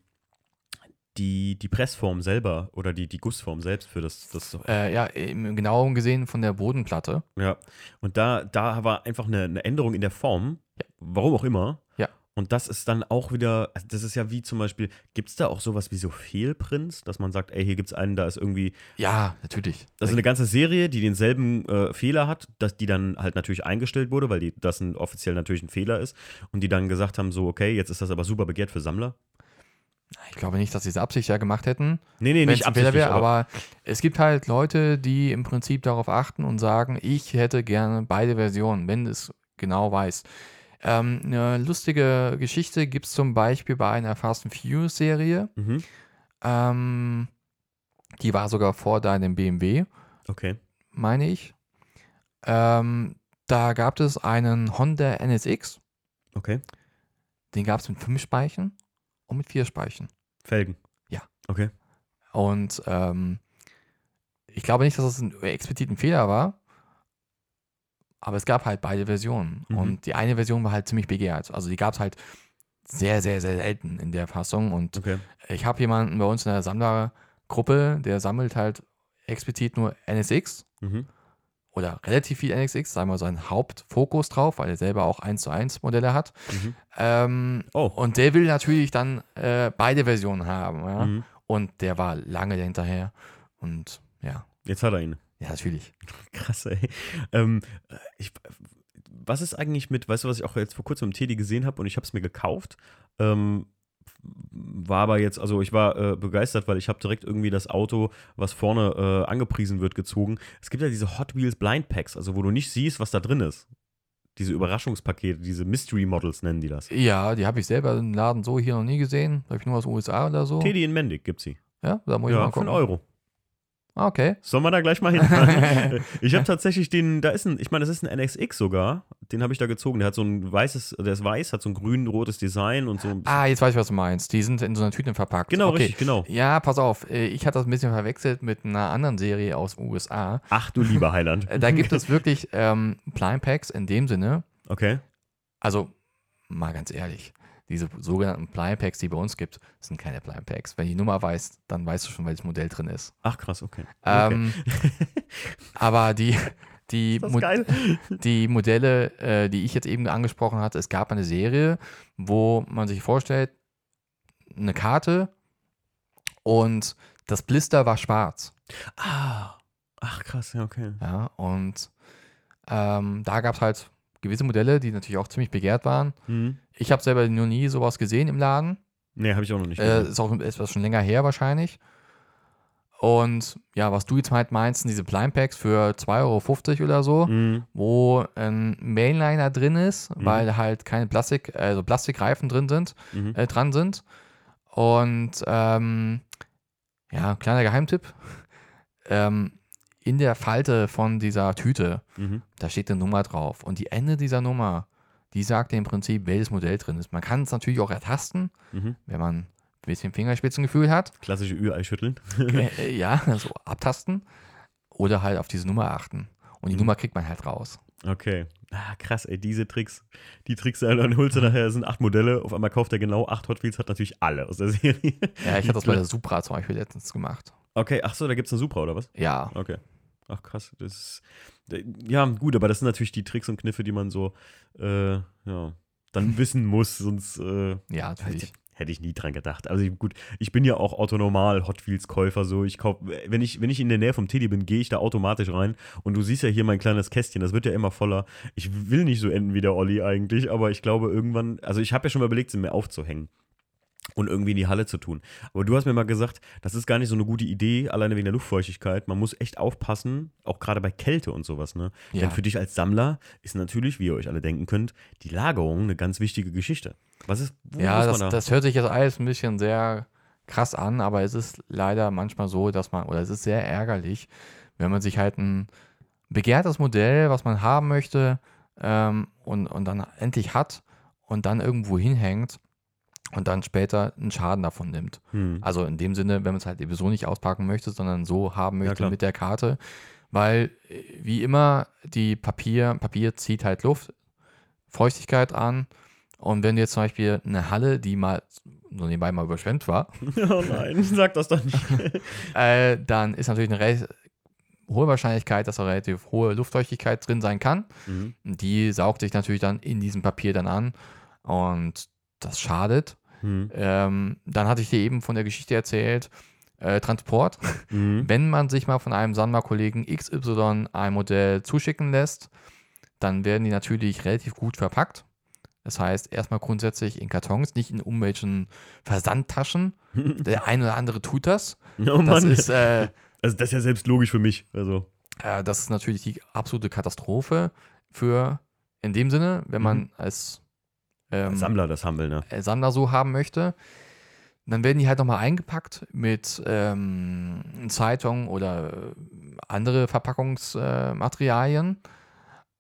die, die Pressform selber oder die, die Gussform selbst für das, das Äh, ja, im Genauen gesehen von der Bodenplatte. Ja, und da, da war einfach eine, eine Änderung in der Form, Ja. warum auch immer. Ja. Und das ist dann auch wieder, also das ist ja wie zum Beispiel, gibt es da auch sowas wie so Fehlprints, dass man sagt, ey, hier gibt es einen, da ist irgendwie, Ja, natürlich. also eine ganze Serie, die denselben äh, Fehler hat, dass die dann halt natürlich eingestellt wurde, weil die, das ein, offiziell natürlich ein Fehler ist und die dann gesagt haben, so, okay, jetzt ist das aber super begehrt für Sammler. Ich glaube nicht, dass sie es absichtlich ja gemacht hätten. Nee, nee, nicht absichtlich, wäre, aber es gibt halt Leute, die im Prinzip darauf achten und sagen, ich hätte gerne beide Versionen, wenn es genau weiß. Ähm, eine lustige Geschichte gibt es zum Beispiel bei einer Fast and Furious Serie. Mhm. Ähm, die war sogar vor deinem BMW, Okay. meine ich. Ähm, da gab es einen Honda NSX, Okay. den gab es mit fünf Speichen und mit vier Speichen. Felgen. Ja. Okay. Und ähm, ich glaube nicht, dass das ein explizit ein Fehler war. Aber es gab halt beide Versionen. Mhm. Und die eine Version war halt ziemlich begehrt. Also die gab es halt sehr, sehr, sehr selten in der Fassung. Und Okay. ich habe jemanden bei uns in der Sammlergruppe, der sammelt halt explizit nur NSX Mhm. Oder relativ viel NSX, sagen wir so einen Hauptfokus drauf, weil er selber auch 1 zu 1 Modelle hat. Mhm. Ähm, Oh. und der will natürlich dann äh, beide Versionen haben. Ja? Mhm. Und der war lange hinterher. Und ja, Jetzt hat er ihn. ja, natürlich. Krass, ey. Ähm, ich, was ist eigentlich mit, weißt du, was ich auch jetzt vor kurzem im Teddy gesehen habe und ich habe es mir gekauft? Ähm, war aber jetzt, also ich war äh, begeistert, weil ich habe direkt irgendwie das Auto, was vorne äh, angepriesen wird, gezogen. Es gibt ja diese Hot Wheels Blind Packs, also wo du nicht siehst, was da drin ist. Diese Überraschungspakete, diese Mystery Models nennen die das. Ja, die habe ich selber im Laden so hier noch nie gesehen. Habe ich nur aus den USA oder so. Teddy in Mendig gibt's sie. Ja, da muss ich Ja, mal für einen gucken. Euro. Ah, Okay. Sollen wir da gleich mal hinfahren? ich habe tatsächlich den, da ist ein, ich meine, das ist ein NXX sogar, den habe ich da gezogen. Der hat so ein weißes, der ist weiß, hat so ein grün-rotes Design und so. Ah, jetzt weiß ich, was du meinst. Die sind in so einer Tüte verpackt. genau, okay. richtig, genau. Ja, pass auf. äh, Ich hatte das ein bisschen verwechselt mit einer anderen Serie aus den USA. Ach du lieber Heiland. Äh, Da gibt es wirklich ähm, Blind Packs in dem Sinne. Okay. Also, mal ganz ehrlich, diese sogenannten Blind Packs, die bei uns gibt, sind keine Blind Packs. Wenn die Nummer weißt, dann weißt du schon, welches Modell drin ist. Ach krass, okay. okay. Ähm, aber die, die, Mo- die Modelle, äh, die ich jetzt eben angesprochen hatte, es gab eine Serie, wo man sich vorstellt, eine Karte und das Blister war schwarz. Ah. Ach krass, ja, okay. Ja, und ähm, da gab es halt gewisse Modelle, die natürlich auch ziemlich begehrt waren. Hm. Ich habe selber noch nie sowas gesehen im Laden. Nee, habe ich auch noch nicht. Äh, ist auch etwas schon länger her wahrscheinlich. Und ja, was du jetzt halt meinst, sind diese Blind Packs für 2,50 Euro oder so, Hm. wo ein Mainliner drin ist, Mhm. weil halt keine Plastik, also Plastikreifen drin sind, Mhm. äh, dran sind. Und ähm, ja, kleiner Geheimtipp. ähm, in der Falte von dieser Tüte, Mhm. da steht eine Nummer drauf. Und die Ende dieser Nummer, die sagt im Prinzip, welches Modell drin ist. Man kann es natürlich auch ertasten, Mhm. wenn man ein bisschen Fingerspitzengefühl hat. Klassische Ü-Ei schütteln. äh, äh, ja, so abtasten. Oder halt auf diese Nummer achten. Und die Mhm. Nummer kriegt man halt raus. Okay. Ah, krass, ey, diese Tricks. Die Tricks, dann holst du nachher, es sind acht Modelle, auf einmal kauft er genau acht Hot Wheels, hat natürlich alle aus der Serie. Ja, ich hatte das bei der Supra zum Beispiel letztens gemacht. Okay, ach so, da gibt es eine Supra, oder was? Ja, Okay. Ach krass, das ist, ja gut, aber das sind natürlich die Tricks und Kniffe, die man so, äh, ja, dann wissen muss, sonst äh, ja, natürlich. hätte ich nie dran gedacht. Also gut, ich bin ja auch autonormal Hot Wheels Käufer, so ich kauf, wenn ich wenn ich in der Nähe vom Teddy bin, gehe ich da automatisch rein und du siehst ja hier mein kleines Kästchen, das wird ja immer voller. Ich will nicht so enden wie der Olli eigentlich, aber ich glaube irgendwann, also ich habe ja schon mal überlegt, sie mir aufzuhängen und irgendwie in die Halle zu tun. Aber du hast mir mal gesagt, das ist gar nicht so eine gute Idee, alleine wegen der Luftfeuchtigkeit. Man muss echt aufpassen, auch gerade bei Kälte und sowas. Ne? Ja. Denn für dich als Sammler ist natürlich, wie ihr euch alle denken könnt, die Lagerung eine ganz wichtige Geschichte. Was ist, Ja, das, da? das hört sich jetzt alles ein bisschen sehr krass an, aber es ist leider manchmal so, dass man, oder es ist sehr ärgerlich, wenn man sich halt ein begehrtes Modell, was man haben möchte, ähm, und, und dann endlich hat und dann irgendwo hinhängt und dann später einen Schaden davon nimmt. Hm. Also in dem Sinne, wenn man es halt sowieso nicht auspacken möchte, sondern so haben möchte klar. mit der Karte. Weil, äh, wie immer, die Papier, Papier zieht halt Luft, Feuchtigkeit an Und wenn du jetzt zum Beispiel eine Halle, die mal so nebenbei mal überschwemmt war, Oh nein, sag das doch nicht. äh, dann ist natürlich eine re hohe Wahrscheinlichkeit, dass da relativ hohe Luftfeuchtigkeit drin sein kann. Mhm. Die saugt sich natürlich dann in diesem Papier dann an und das schadet. Mhm. Ähm, dann hatte ich dir eben von der Geschichte erzählt, äh, Transport. Mhm. Wenn man sich mal von einem Sanma-Kollegen XY ein Modell zuschicken lässt, dann werden die natürlich relativ gut verpackt. Das heißt, erstmal grundsätzlich in Kartons, nicht in irgendwelchen Versandtaschen. Der eine oder andere tut das. Oh Das ist, äh, also das ist ja selbst logisch für mich. Also. äh, das ist natürlich die absolute Katastrophe für, in dem Sinne, wenn man Mhm. als ähm, Sammler das Hammel, ne? äh, Sammler so haben möchte. Dann werden die halt nochmal eingepackt mit ähm, Zeitungen oder äh, andere Verpackungsmaterialien. Äh,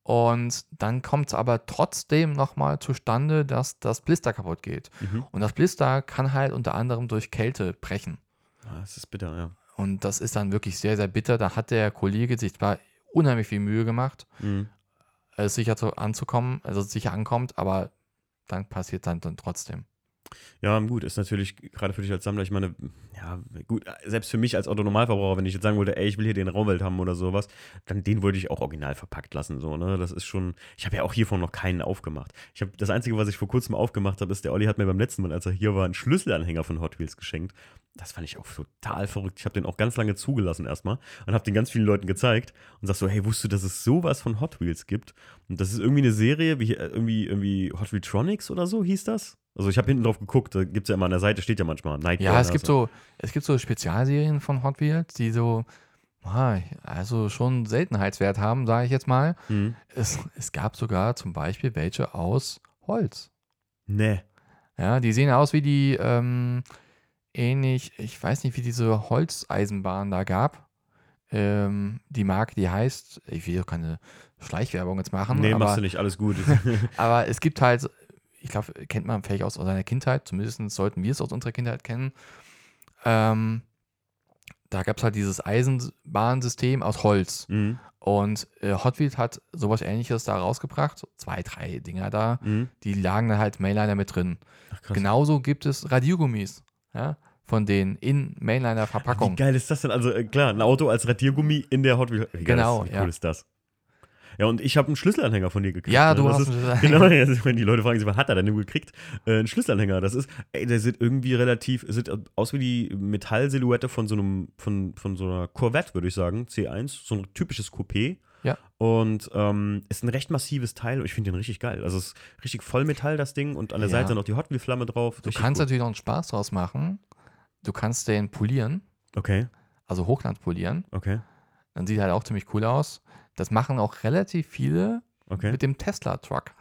und dann kommt es aber trotzdem nochmal zustande, dass das Blister kaputt geht. Mhm. Und das Blister kann halt unter anderem durch Kälte brechen. Ah, das ist bitter, ja. Und das ist dann wirklich sehr, sehr bitter. Da hat der Kollege sich zwar unheimlich viel Mühe gemacht, Mhm. es sicher zu, anzukommen, also sicher ankommt, aber dann passiert dann, dann trotzdem. Ja, gut, ist natürlich gerade für dich als Sammler, ich meine, ja, gut, selbst für mich als Autonormalverbraucher, wenn ich jetzt sagen wollte, ey, ich will hier den Raumwelt haben oder sowas, dann den wollte ich auch original verpackt lassen, so, ne? Das ist schon, ich habe ja auch hiervon noch keinen aufgemacht. Ich habe, das Einzige, was ich vor kurzem aufgemacht habe, ist, der Olli hat mir beim letzten Mal, als er hier war, einen Schlüsselanhänger von Hot Wheels geschenkt. Das fand ich auch total verrückt. Ich habe den auch ganz lange zugelassen erstmal und habe den ganz vielen Leuten gezeigt und sag so, hey, wusstest du, dass es sowas von Hot Wheels gibt? Und das ist irgendwie eine Serie, wie irgendwie, irgendwie Hot Wheeltronics oder so hieß das? Also ich habe hinten drauf geguckt, da gibt es ja immer an der Seite, steht ja manchmal Nightcrawler. Ja, es gibt so, es gibt so Spezialserien von Hot Wheels, die so, ah, also schon Seltenheitswert haben, sage ich jetzt mal. Hm. Es, es gab sogar zum Beispiel welche aus Holz. Nee. Ja, die sehen aus wie die, ähm, ähnlich, ich weiß nicht, wie diese Holzeisenbahn da gab. Ähm, die Marke, die heißt, ich will doch keine Schleichwerbung jetzt machen, Nee, aber, machst du nicht, alles gut. aber es gibt halt, ich glaube, kennt man vielleicht aus seiner Kindheit, zumindest sollten wir es aus unserer Kindheit kennen. Ähm, da gab es halt dieses Eisenbahnsystem aus Holz. mhm. Und äh, Hot Wheels hat sowas ähnliches da rausgebracht. Zwei, drei Dinger da. Mhm. Die lagen dann halt Mainliner mit drin. Ach. Genauso gibt es Radiergummis. Ja, von denen in Wie Mainliner-Verpackung. geil ist das denn? Also äh, klar, ein Auto als Radiergummi in der Hot Wheels. Wie Genau, ist, wie ja. cool ist das? Ja, und ich habe einen Schlüsselanhänger von dir gekriegt. Ja, ne? du das hast ist, einen Genau, jetzt, wenn die Leute fragen sich, was hat er denn gekriegt? Äh, ein Schlüsselanhänger. Das ist, ey, der sieht irgendwie relativ, sieht aus wie die Metallsilhouette von so einem, von, von so einer Corvette, würde ich sagen, C1, so ein typisches Coupé. Ja. Und ähm, ist ein recht massives Teil und ich finde den richtig geil. Also es ist richtig Vollmetall, das Ding, und an der Ja. Seite noch die Hot Wheel Flamme drauf. Du Richtig kannst cool. natürlich noch einen Spaß draus machen. Du kannst den polieren, Okay, also Hochglanz polieren. okay, Dann sieht er halt auch ziemlich cool aus. Das machen auch relativ viele okay. mit dem Tesla-Truck.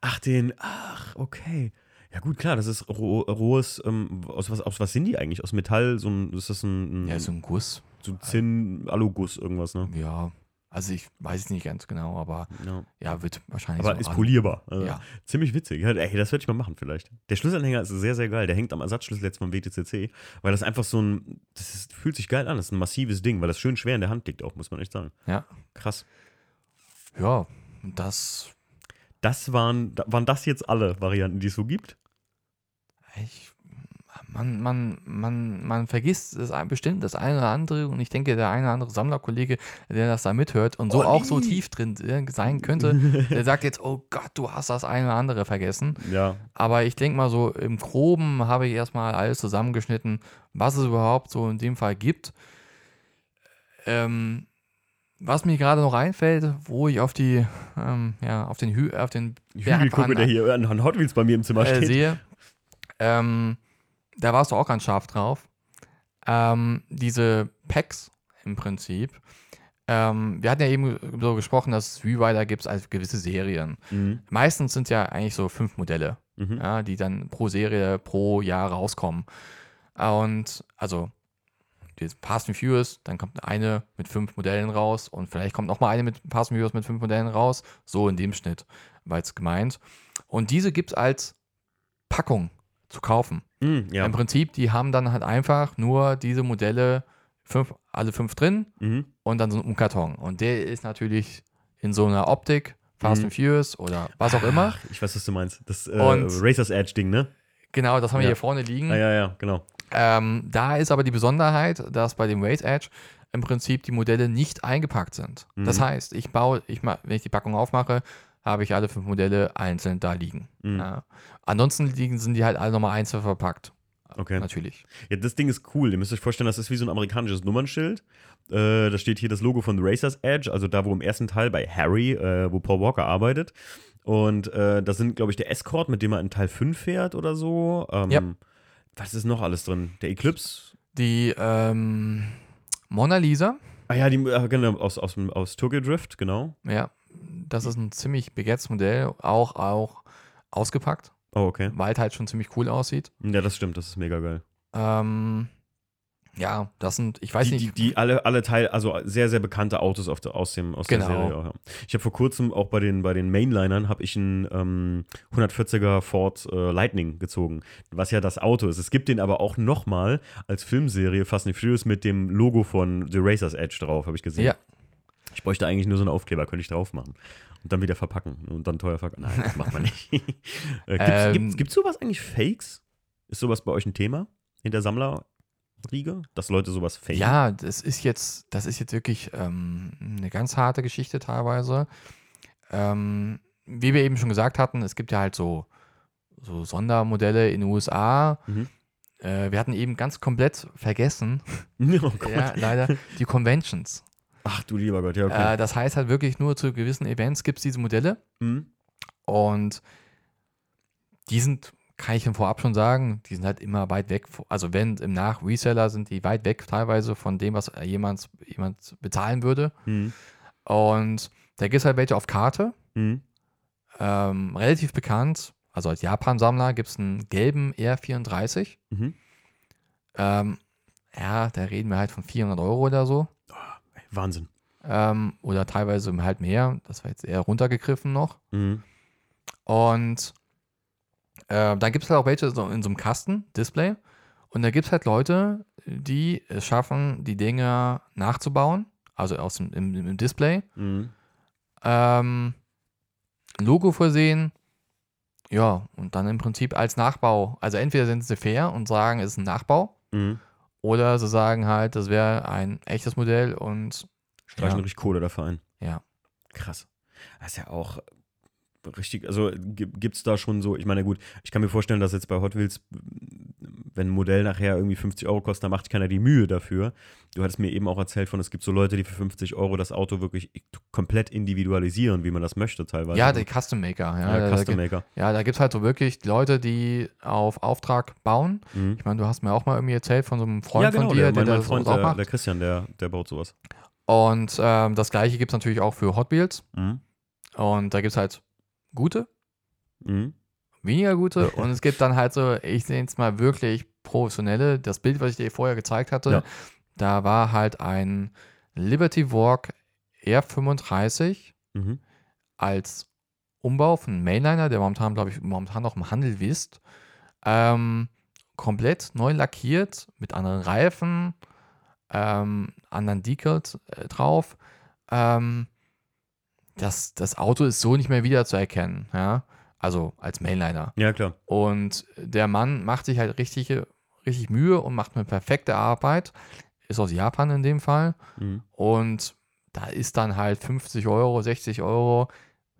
Ach, den, ach, okay. Ja gut, klar, das ist roh, rohes, ähm, aus, was, aus was sind die eigentlich? Aus Metall, so ein, ist das ein, ein Ja, so ein Guss. so Zinn, Aluguss, irgendwas, ne? Ja, also ich weiß es nicht ganz genau, aber Ja. ja, wird wahrscheinlich Aber so ist an- polierbar. Also Ja. Ziemlich witzig. Ey, das werde ich mal machen vielleicht. Der Schlüsselanhänger ist sehr, sehr geil. Der hängt am Ersatzschlüssel jetzt vom WTCC, weil das einfach so ein, das ist, fühlt sich geil an. Das ist ein massives Ding, weil das schön schwer in der Hand liegt auch, muss man echt sagen. Ja. Krass. Ja, das, Das waren, waren das jetzt alle Varianten, die es so gibt? ich, man, man, man, man vergisst das bestimmt das eine oder andere und ich denke, der eine oder andere Sammlerkollege, der das da mithört und so Olli! auch so tief drin äh, sein könnte, der sagt jetzt, oh Gott, du hast das eine oder andere vergessen. Ja. Aber ich denke mal so, im Groben habe ich erstmal alles zusammengeschnitten, was es überhaupt so in dem Fall gibt. Ähm, was mir gerade noch einfällt, wo ich auf die, ähm, ja, auf den, Hü auf den Hügel gucke, der hier an an Hot Wheels bei mir im Zimmer äh, steht. sehe, ähm, da warst du auch ganz scharf drauf. Ähm, diese Packs im Prinzip. Ähm, wir hatten ja eben so gesprochen, dass es Rewriter gibt als gewisse Serien. Mhm. Meistens sind ja eigentlich so fünf Modelle, Mhm. ja, die dann pro Serie pro Jahr rauskommen. Und also die Fast and Furious, dann kommt eine mit fünf Modellen raus und vielleicht kommt noch mal eine mit Fast and Furious mit fünf Modellen raus. So in dem Schnitt war jetzt gemeint. Und diese gibt es als Packung zu kaufen. Mhm, ja. Im Prinzip, die haben dann halt einfach nur diese Modelle, fünf, alle fünf drin Mhm. und dann so ein Karton. Und der ist natürlich in so einer Optik Fast Mhm. and Furious oder was auch immer. Ach, ich weiß, was du meinst. Das äh, Racers Edge-Ding, ne? Genau, das haben wir Ja. hier vorne liegen. Ah, ja, ja, genau. Ähm, da ist aber die Besonderheit, dass bei dem Race Edge im Prinzip die Modelle nicht eingepackt sind. Das Mhm. heißt, ich baue, ich wenn ich die Packung aufmache, habe ich alle fünf Modelle einzeln da liegen. Mhm. Ja. Ansonsten liegen, sind die halt alle nochmal einzeln verpackt. Okay. Natürlich. Ja, das Ding ist cool. Ihr müsst euch vorstellen, das ist wie so ein amerikanisches Nummernschild. Äh, da steht hier das Logo von The Racers Edge, also da, wo im ersten Teil bei Harry, äh, wo Paul Walker arbeitet. Und äh, das sind, glaube ich, der Escort, mit dem er in Teil 5 fährt oder so. Ähm, Ja. Was ist noch alles drin? Der Eclipse? Die ähm, Mona Lisa, Ah ja, die, äh, genau, aus, aus, aus Tokyo Drift, genau. ja, das ist ein ziemlich begehrtes Modell, auch, auch ausgepackt, Oh, okay. weil es halt schon ziemlich cool aussieht. Ja, das stimmt, das ist mega geil. Ähm, ja, das sind, ich weiß die, nicht, Die, die alle, alle Teile, also sehr, sehr bekannte Autos auf der, aus, dem, aus Genau. der Serie. Auch, ja. Ich habe vor kurzem auch bei den, bei den Mainlinern habe ich einen ähm, 140er Ford äh, Lightning gezogen, was ja das Auto ist. Es gibt den aber auch nochmal als Filmserie Fast and Furious mit dem Logo von The Racers Edge drauf, habe ich gesehen. Ja. Ich bräuchte eigentlich nur so einen Aufkleber, könnte ich drauf machen. Und dann wieder verpacken und dann teuer verpacken. Nein, das macht man nicht. äh, gibt's, Ähm, gibt's, gibt's sowas eigentlich Fakes? Ist sowas bei euch ein Thema in der Sammlerriege? Dass Leute sowas faken? Ja, das ist jetzt, das ist jetzt wirklich ähm, eine ganz harte Geschichte teilweise. Ähm, wie wir eben schon gesagt hatten, es gibt ja halt so, so Sondermodelle in den USA. Mhm. Äh, wir hatten eben ganz komplett vergessen, Oh ja, leider, die Conventions. Ach du lieber Gott, ja, okay. Äh, das heißt halt wirklich nur zu gewissen Events gibt es diese Modelle Mhm. und die sind, kann ich im Vorab schon sagen, die sind halt immer weit weg. Also wenn im Nach-Reseller sind die weit weg teilweise von dem, was jemand, jemand bezahlen würde. Mhm. Und da gibt es halt welche auf Karte, Mhm. ähm, relativ bekannt. Also als Japan-Sammler gibt es einen gelben R34. Mhm. Ähm, ja, da reden wir halt von 400 Euro oder so. Wahnsinn. Ähm, oder teilweise halt mehr. Das war jetzt eher runtergegriffen noch. Mhm. Und äh, da gibt es halt auch welche so in so einem Kasten, Display. Und da gibt es halt Leute, die es schaffen, die Dinge nachzubauen. Also aus dem, im, im Display. Mhm. ähm, Logo versehen. Ja, und dann im Prinzip als Nachbau. Also entweder sind sie fair und sagen, es ist ein Nachbau, Mhm. Oder sie sagen halt, das wäre ein echtes Modell und Streichen Ja. richtig Kohle dafür ein. ja. Krass. Das ist ja auch richtig, also gibt es da schon so, ich meine, gut, ich kann mir vorstellen, dass jetzt bei Hot Wheels, wenn ein Modell nachher irgendwie 50 Euro kostet, dann macht keiner die Mühe dafür. Du hattest mir eben auch erzählt von, es gibt so Leute, die für 50 Euro das Auto wirklich komplett individualisieren, wie man das möchte teilweise. Ja, die Custom Maker. Ja, ja, da, Custom da, Maker. ja, da gibt es halt so wirklich Leute, die auf Auftrag bauen. Mhm. Ich meine, du hast mir auch mal irgendwie erzählt von so einem Freund Ja, genau, von dir, der, mein, der mein das Freund, auch der, macht. der Christian, der, der baut sowas. Und ähm, das gleiche gibt es natürlich auch für Hot Wheels. Mhm. Und da gibt es halt gute, Mhm. Weniger gute und es gibt dann halt so, ich sehe jetzt mal wirklich professionelle. Das Bild, was ich dir vorher gezeigt hatte, Ja. da war halt ein Liberty Walk R35 Mhm. als Umbau von Mainliner, der momentan, glaube ich, momentan noch im Handel ist. Ähm, komplett neu lackiert mit anderen Reifen, ähm, anderen Decals äh, drauf. Ähm, das, das Auto ist so nicht mehr wiederzuerkennen, ja. Also als Mainliner. Ja, klar. Und der Mann macht sich halt richtig, richtig Mühe und macht eine perfekte Arbeit. Ist aus Japan in dem Fall. Mhm. Und da ist dann halt 50 Euro, 60 Euro.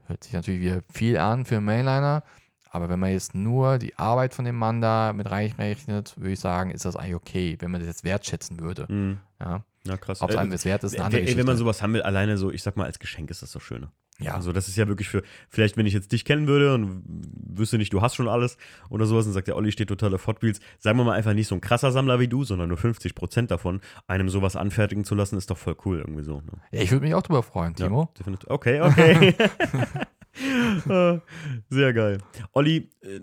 Hört sich natürlich wieder viel an für einen Mainliner. Aber wenn man jetzt nur die Arbeit von dem Mann da mit reinrechnet, würde ich sagen, ist das eigentlich okay, wenn man das jetzt wertschätzen würde. Mhm. Ja. Ja, krass. Ob es Äh, einem das wert ist, eine andere ey, wenn man sowas haben will, alleine so, ich sag mal, als Geschenk ist das doch schöner. Ja, Also, das ist ja wirklich für, vielleicht, wenn ich jetzt dich kennen würde und wüsste nicht, du hast schon alles oder sowas und sagt, der Olli steht total auf Hot Wheels, sagen wir mal einfach nicht so ein krasser Sammler wie du, sondern nur 50 Prozent davon, einem sowas anfertigen zu lassen, ist doch voll cool irgendwie so. Ne? ja ich würde mich auch drüber freuen, Timo. Ja, definitiv. okay, okay. Äh, Sehr geil. Olli, äh,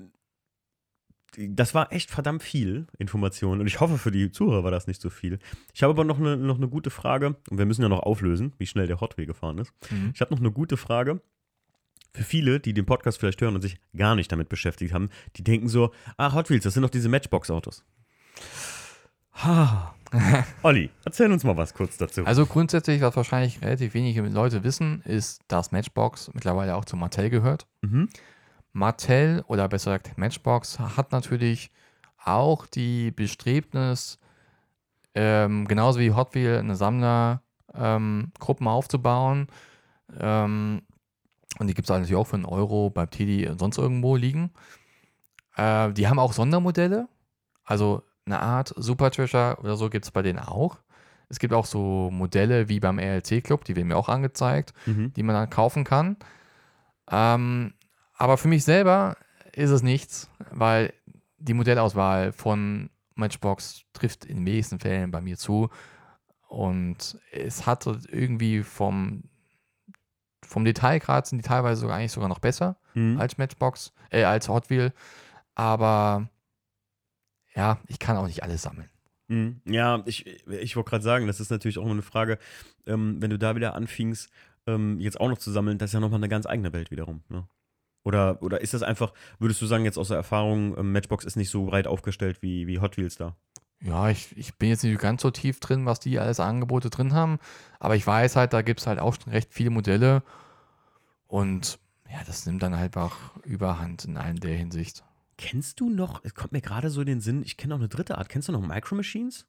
das war echt verdammt viel Information und ich hoffe, für die Zuhörer war das nicht so viel. Ich habe aber noch eine, noch eine gute Frage und wir müssen ja noch auflösen, wie schnell der Hot Wheel gefahren ist. Mhm. Ich habe noch eine gute Frage. Für viele, die den Podcast vielleicht hören und sich gar nicht damit beschäftigt haben, die denken so, ah, Hot Wheels, das sind doch diese Matchbox-Autos. Ha. Olli, erzähl uns mal was kurz dazu. Also grundsätzlich, was wahrscheinlich relativ wenige Leute wissen, ist, dass Matchbox mittlerweile auch zu Mattel gehört. Mhm. Mattel oder besser gesagt Matchbox hat natürlich auch die Bestrebnis, ähm, genauso wie Hot Wheel eine Sammlergruppen ähm, aufzubauen. Ähm, und die gibt es natürlich auch für einen Euro beim TD und sonst irgendwo liegen. Äh, die haben auch Sondermodelle. Also eine Art Super Treasure oder so gibt es bei denen auch. Es gibt auch so Modelle wie beim RLC Club, die werden mir auch angezeigt, Mhm. die man dann kaufen kann. Ähm, aber für mich selber ist es nichts, weil die Modellauswahl von Matchbox trifft in den wenigsten Fällen bei mir zu. Und es hat irgendwie vom, vom Detailgrad sind die teilweise sogar eigentlich sogar noch besser Mhm. als Matchbox, äh, als Hot Wheel. Aber ja, ich kann auch nicht alles sammeln. Mhm. Ja, ich, ich wollte gerade sagen, das ist natürlich auch immer eine Frage, ähm, wenn du da wieder anfingst, ähm, jetzt auch noch zu sammeln, das ist ja nochmal eine ganz eigene Welt wiederum. Ne? Oder, oder ist das einfach, würdest du sagen, jetzt aus der Erfahrung, ähm, Matchbox ist nicht so breit aufgestellt wie, wie Hot Wheels da? Ja, ich, ich bin jetzt nicht ganz so tief drin, was die alles an Angebote drin haben. Aber ich weiß halt, da gibt es halt auch schon recht viele Modelle. Und ja, das nimmt dann halt auch überhand in allen der Hinsicht. Kennst du noch, es kommt mir gerade so in den Sinn, ich kenne noch eine dritte Art, kennst du noch Micro Machines?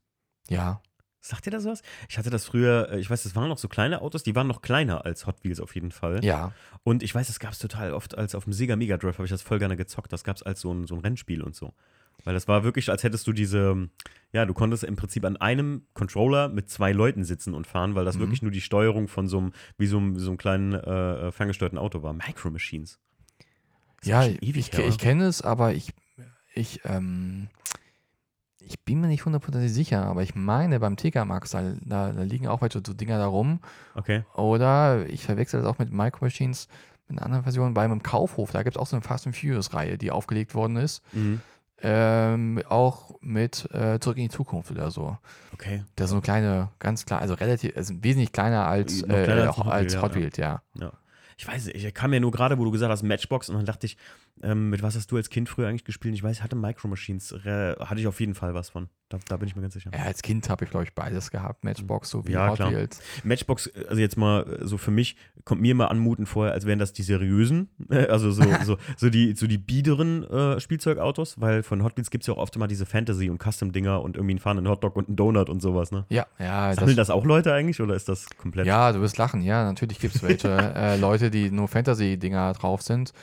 Ja, Sagt dir das was? Ich hatte das früher, äh, ich weiß, das waren noch so kleine Autos, die waren noch kleiner als Hot Wheels auf jeden Fall. ja. Und ich weiß, das gab es total oft, als auf dem Sega Mega Drive habe ich das voll gerne gezockt. Das gab es als so ein, so ein Rennspiel und so. Weil das war wirklich, als hättest du diese, ja, du konntest im Prinzip an einem Controller mit zwei Leuten sitzen und fahren, weil das Mhm. wirklich nur die Steuerung von so einem, wie so einem, so einem kleinen äh, ferngesteuerten Auto war. Micro Machines. Das Ja, ich, ich, her, oder? kenne es, aber ich, ich, ähm, ich bin mir nicht hundertprozentig sicher, aber ich meine beim TK Max, da, da, da liegen auch welche so Dinger da rum. Okay. Oder ich verwechsel das auch mit Micro Machines mit einer anderen Version. Bei einem Kaufhof, da gibt es auch so eine Fast and Furious-Reihe, die aufgelegt worden ist. Mhm. Ähm, auch mit äh, Zurück in die Zukunft oder so. Okay. Das ist so eine kleine, ganz klar, also relativ, also wesentlich kleiner als, äh, kleiner äh, als Hot Wheel, als ja, ja. Wheels, ja. Ich weiß nicht, ich kam ja nur gerade, wo du gesagt hast, Matchbox, und dann dachte ich, ähm, mit was hast du als Kind früher eigentlich gespielt? Ich weiß, ich hatte Micro Machines, hatte ich auf jeden Fall was von. Da, da bin ich mir ganz sicher. ja als Kind habe ich, glaube ich, beides gehabt, Matchbox sowie Ja, Hot. Wheels. Matchbox, also jetzt mal äh, so für mich, kommt mir immer anmuten vorher, als wären das die seriösen, äh, also so, so, so, die, so die biederen äh, Spielzeugautos, weil von Hot Wheels gibt es ja auch oft immer diese Fantasy- und Custom-Dinger und irgendwie einen fahrenden Hotdog und einen Donut und sowas, ne? Ja, ja, Sammeln das, auch Leute eigentlich oder ist das komplett? Ja, du wirst lachen. Ja, natürlich gibt es welche äh, Leute, die nur Fantasy-Dinger drauf sind.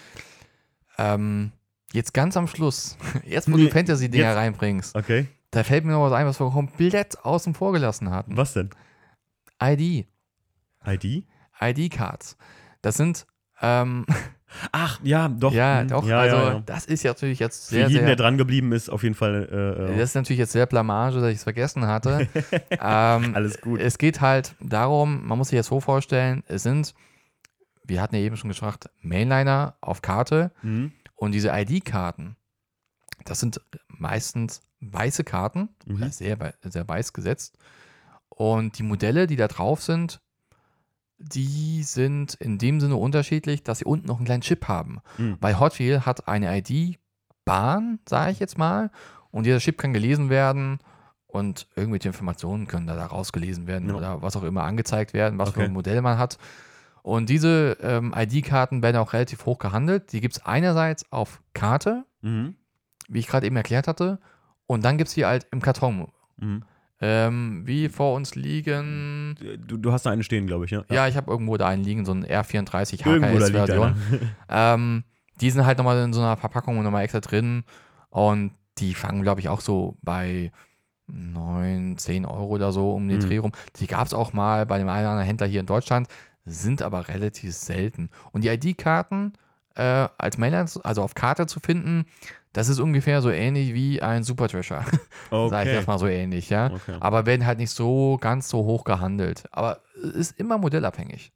Ähm, jetzt ganz am Schluss, jetzt wo Nee, du Fantasy-Dinger jetzt- reinbringst, Okay, da fällt mir noch was ein, was wir komplett außen vor gelassen hatten. was denn? ID. ID? ID-Cards. Das sind, ähm, Ach, ja, doch. ja, hm, doch, ja, also ja, ja. das ist ja natürlich jetzt Für sehr, jeden, der sehr, dran geblieben ist, auf jeden Fall. Äh, äh, das ist natürlich jetzt sehr Blamage, dass ich es vergessen hatte. ähm, Alles gut. Es geht halt darum, man muss sich das so vorstellen, es sind, wir hatten ja eben schon gesagt, Mainliner auf Karte Mhm. und diese ID-Karten, das sind meistens weiße Karten, Mhm. sehr, sehr weiß gesetzt. Und die Modelle, die da drauf sind, die sind in dem Sinne unterschiedlich, dass sie unten noch einen kleinen Chip haben. Mhm. Weil Hot Wheel hat eine ID-Bahn, sage ich jetzt mal, und dieser Chip kann gelesen werden und irgendwelche Informationen können da, da rausgelesen werden Ja. oder was auch immer angezeigt werden, was für Okay. ein Modell man hat. Und diese ähm, ID-Karten werden auch relativ hoch gehandelt. Die gibt es einerseits auf Karte, Mhm. wie ich gerade eben erklärt hatte, und dann gibt es die halt im Karton. Mhm. Ähm, wie vor uns liegen. Du, du hast da einen stehen, glaube ich, ja? Ja, ich habe irgendwo da einen liegen, so ein R34 Irgendwo da liegt HKS-Version. Ähm, die sind halt nochmal in so einer Verpackung nochmal extra drin. Und die fangen, glaube ich, auch so bei 9, 10 Euro oder so um den Mhm. Dreh rum. Die gab es auch mal bei dem einen oder anderen Händler hier in Deutschland, sind aber relativ selten. Und die ID-Karten äh, als Mailer, also auf Karte zu finden, das ist ungefähr so ähnlich wie ein Super Treasure. Sag ich Okay. jetzt mal so ähnlich, ja. okay. Aber werden halt nicht so ganz so hoch gehandelt. Aber es ist immer modellabhängig.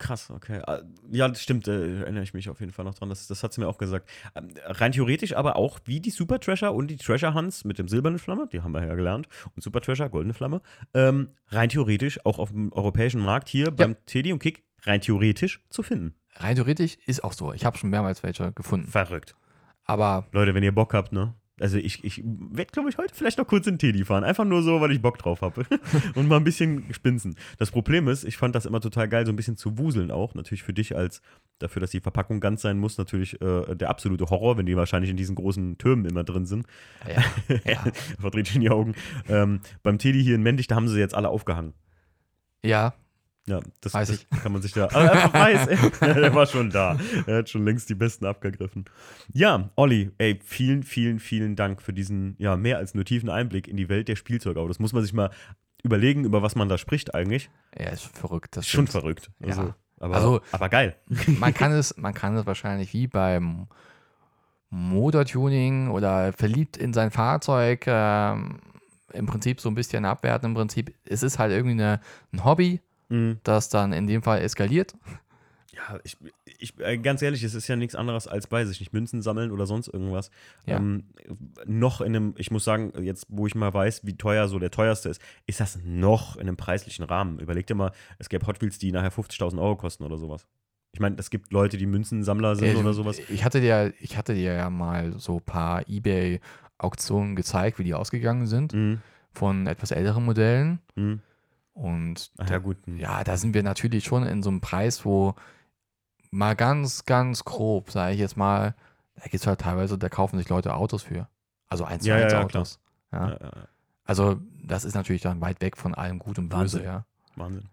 Krass, okay. Ah, Ja, das stimmt, äh, erinnere ich mich auf jeden Fall noch dran. Das, das hat sie mir auch gesagt. Ähm, rein theoretisch aber auch wie die Super Treasure und die Treasure Hunts mit dem silbernen Flamme, die haben wir ja gelernt, und Super Treasure, goldene Flamme, ähm, rein theoretisch auch auf dem europäischen Markt hier beim Teddy und Kick rein theoretisch zu finden. Rein theoretisch ist auch so. Ich habe schon mehrmals welche gefunden. Verrückt. Aber Leute, wenn ihr Bock habt, ne? Also ich, ich werde, glaube ich, heute vielleicht noch kurz in Teddy fahren. Einfach nur so, weil ich Bock drauf habe. und mal ein bisschen spinsen. Das Problem ist, ich fand das immer total geil, so ein bisschen zu wuseln auch. Natürlich für dich als dafür, dass die Verpackung ganz sein muss, natürlich äh, der absolute Horror, wenn die wahrscheinlich in diesen großen Türmen immer drin sind. Ja, ja. Verdreht schon die Augen. Ähm, beim Teddy hier in Mendig, da haben sie jetzt alle aufgehangen. ja. Ja, das, Weiß das ich. kann man sich da. Aber er weiß, ey, er war schon da. Er hat schon längst die Besten abgegriffen. Ja, Olli, ey, vielen, vielen, vielen Dank für diesen, ja, mehr als nur tiefen Einblick in die Welt der Spielzeugautos. Muss man sich mal überlegen, über was man da spricht eigentlich. Ja, ist verrückt. Das Schon stimmt. verrückt. Ja. Also, aber, Also- aber geil. man kann es, man kann es wahrscheinlich wie beim Motortuning oder verliebt in sein Fahrzeug ähm, im Prinzip so ein bisschen abwerten. Im Prinzip, es ist halt irgendwie eine, ein Hobby, Mhm. das dann in dem Fall eskaliert. Ja, ich, ich, äh, ganz ehrlich, es ist ja nichts anderes als bei sich nicht Münzen sammeln oder sonst irgendwas. Ja. Ähm, noch in einem, ich muss sagen, jetzt wo ich mal weiß, wie teuer so der teuerste ist, ist das noch in einem preislichen Rahmen. Überleg dir mal, es gäbe Hot Wheels, die nachher 50.000 Euro kosten oder sowas. Ich meine, es gibt Leute, die Münzensammler sind Äh, oder sowas. Ich hatte dir, ich hatte dir ja mal so ein paar Ebay-Auktionen gezeigt, wie die ausgegangen sind Mhm. von etwas älteren Modellen. Mhm. Und Ach ja, gut. mhm. ja, da sind wir natürlich schon in so einem Preis, wo mal ganz, ganz grob, sage ich jetzt mal, da gibt es halt teilweise, da kaufen sich Leute Autos für. Also 1 zu Ja, 1 ja, Autos. Ja. Also das ist natürlich dann weit weg von allem Gut und Böse, Wahnsinn. ja. Wahnsinn.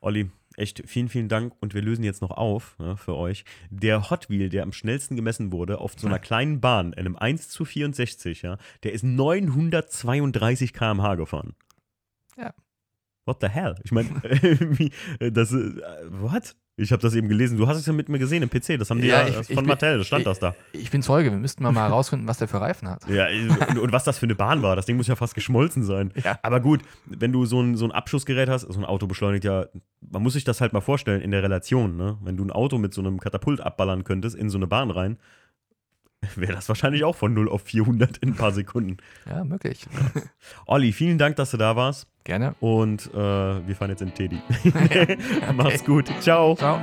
Olli, echt vielen, vielen Dank und wir lösen jetzt noch auf ja, für euch. Der Hot Wheel, der am schnellsten gemessen wurde, auf so einer kleinen Bahn, in einem 1 zu 64, ja, der ist 932 km/h gefahren. Ja. What the hell? Ich meine, äh, das ist, äh, what? Ich habe das eben gelesen. Du hast es ja mit mir gesehen im PC. Das haben die Ja, ja, ich- ich von bin- Mattel, das stand ich- das da. Ich bin Zeuge, wir müssten mal, mal herausfinden, was der für Reifen hat. Ja, und, und was das für eine Bahn war, das Ding muss ja fast geschmolzen sein. Ja. Aber gut, wenn du so ein, so ein Abschussgerät hast, so ein Auto beschleunigt ja, man muss sich das halt mal vorstellen in der Relation, ne? Wenn du ein Auto mit so einem Katapult abballern könntest in so eine Bahn rein, wäre das wahrscheinlich auch von 0 auf 400 in ein paar Sekunden. Ja, möglich. Olli, vielen Dank, dass du da warst Gerne. und äh, wir fahren jetzt in Teddy. Mach's gut. Ciao. Ciao.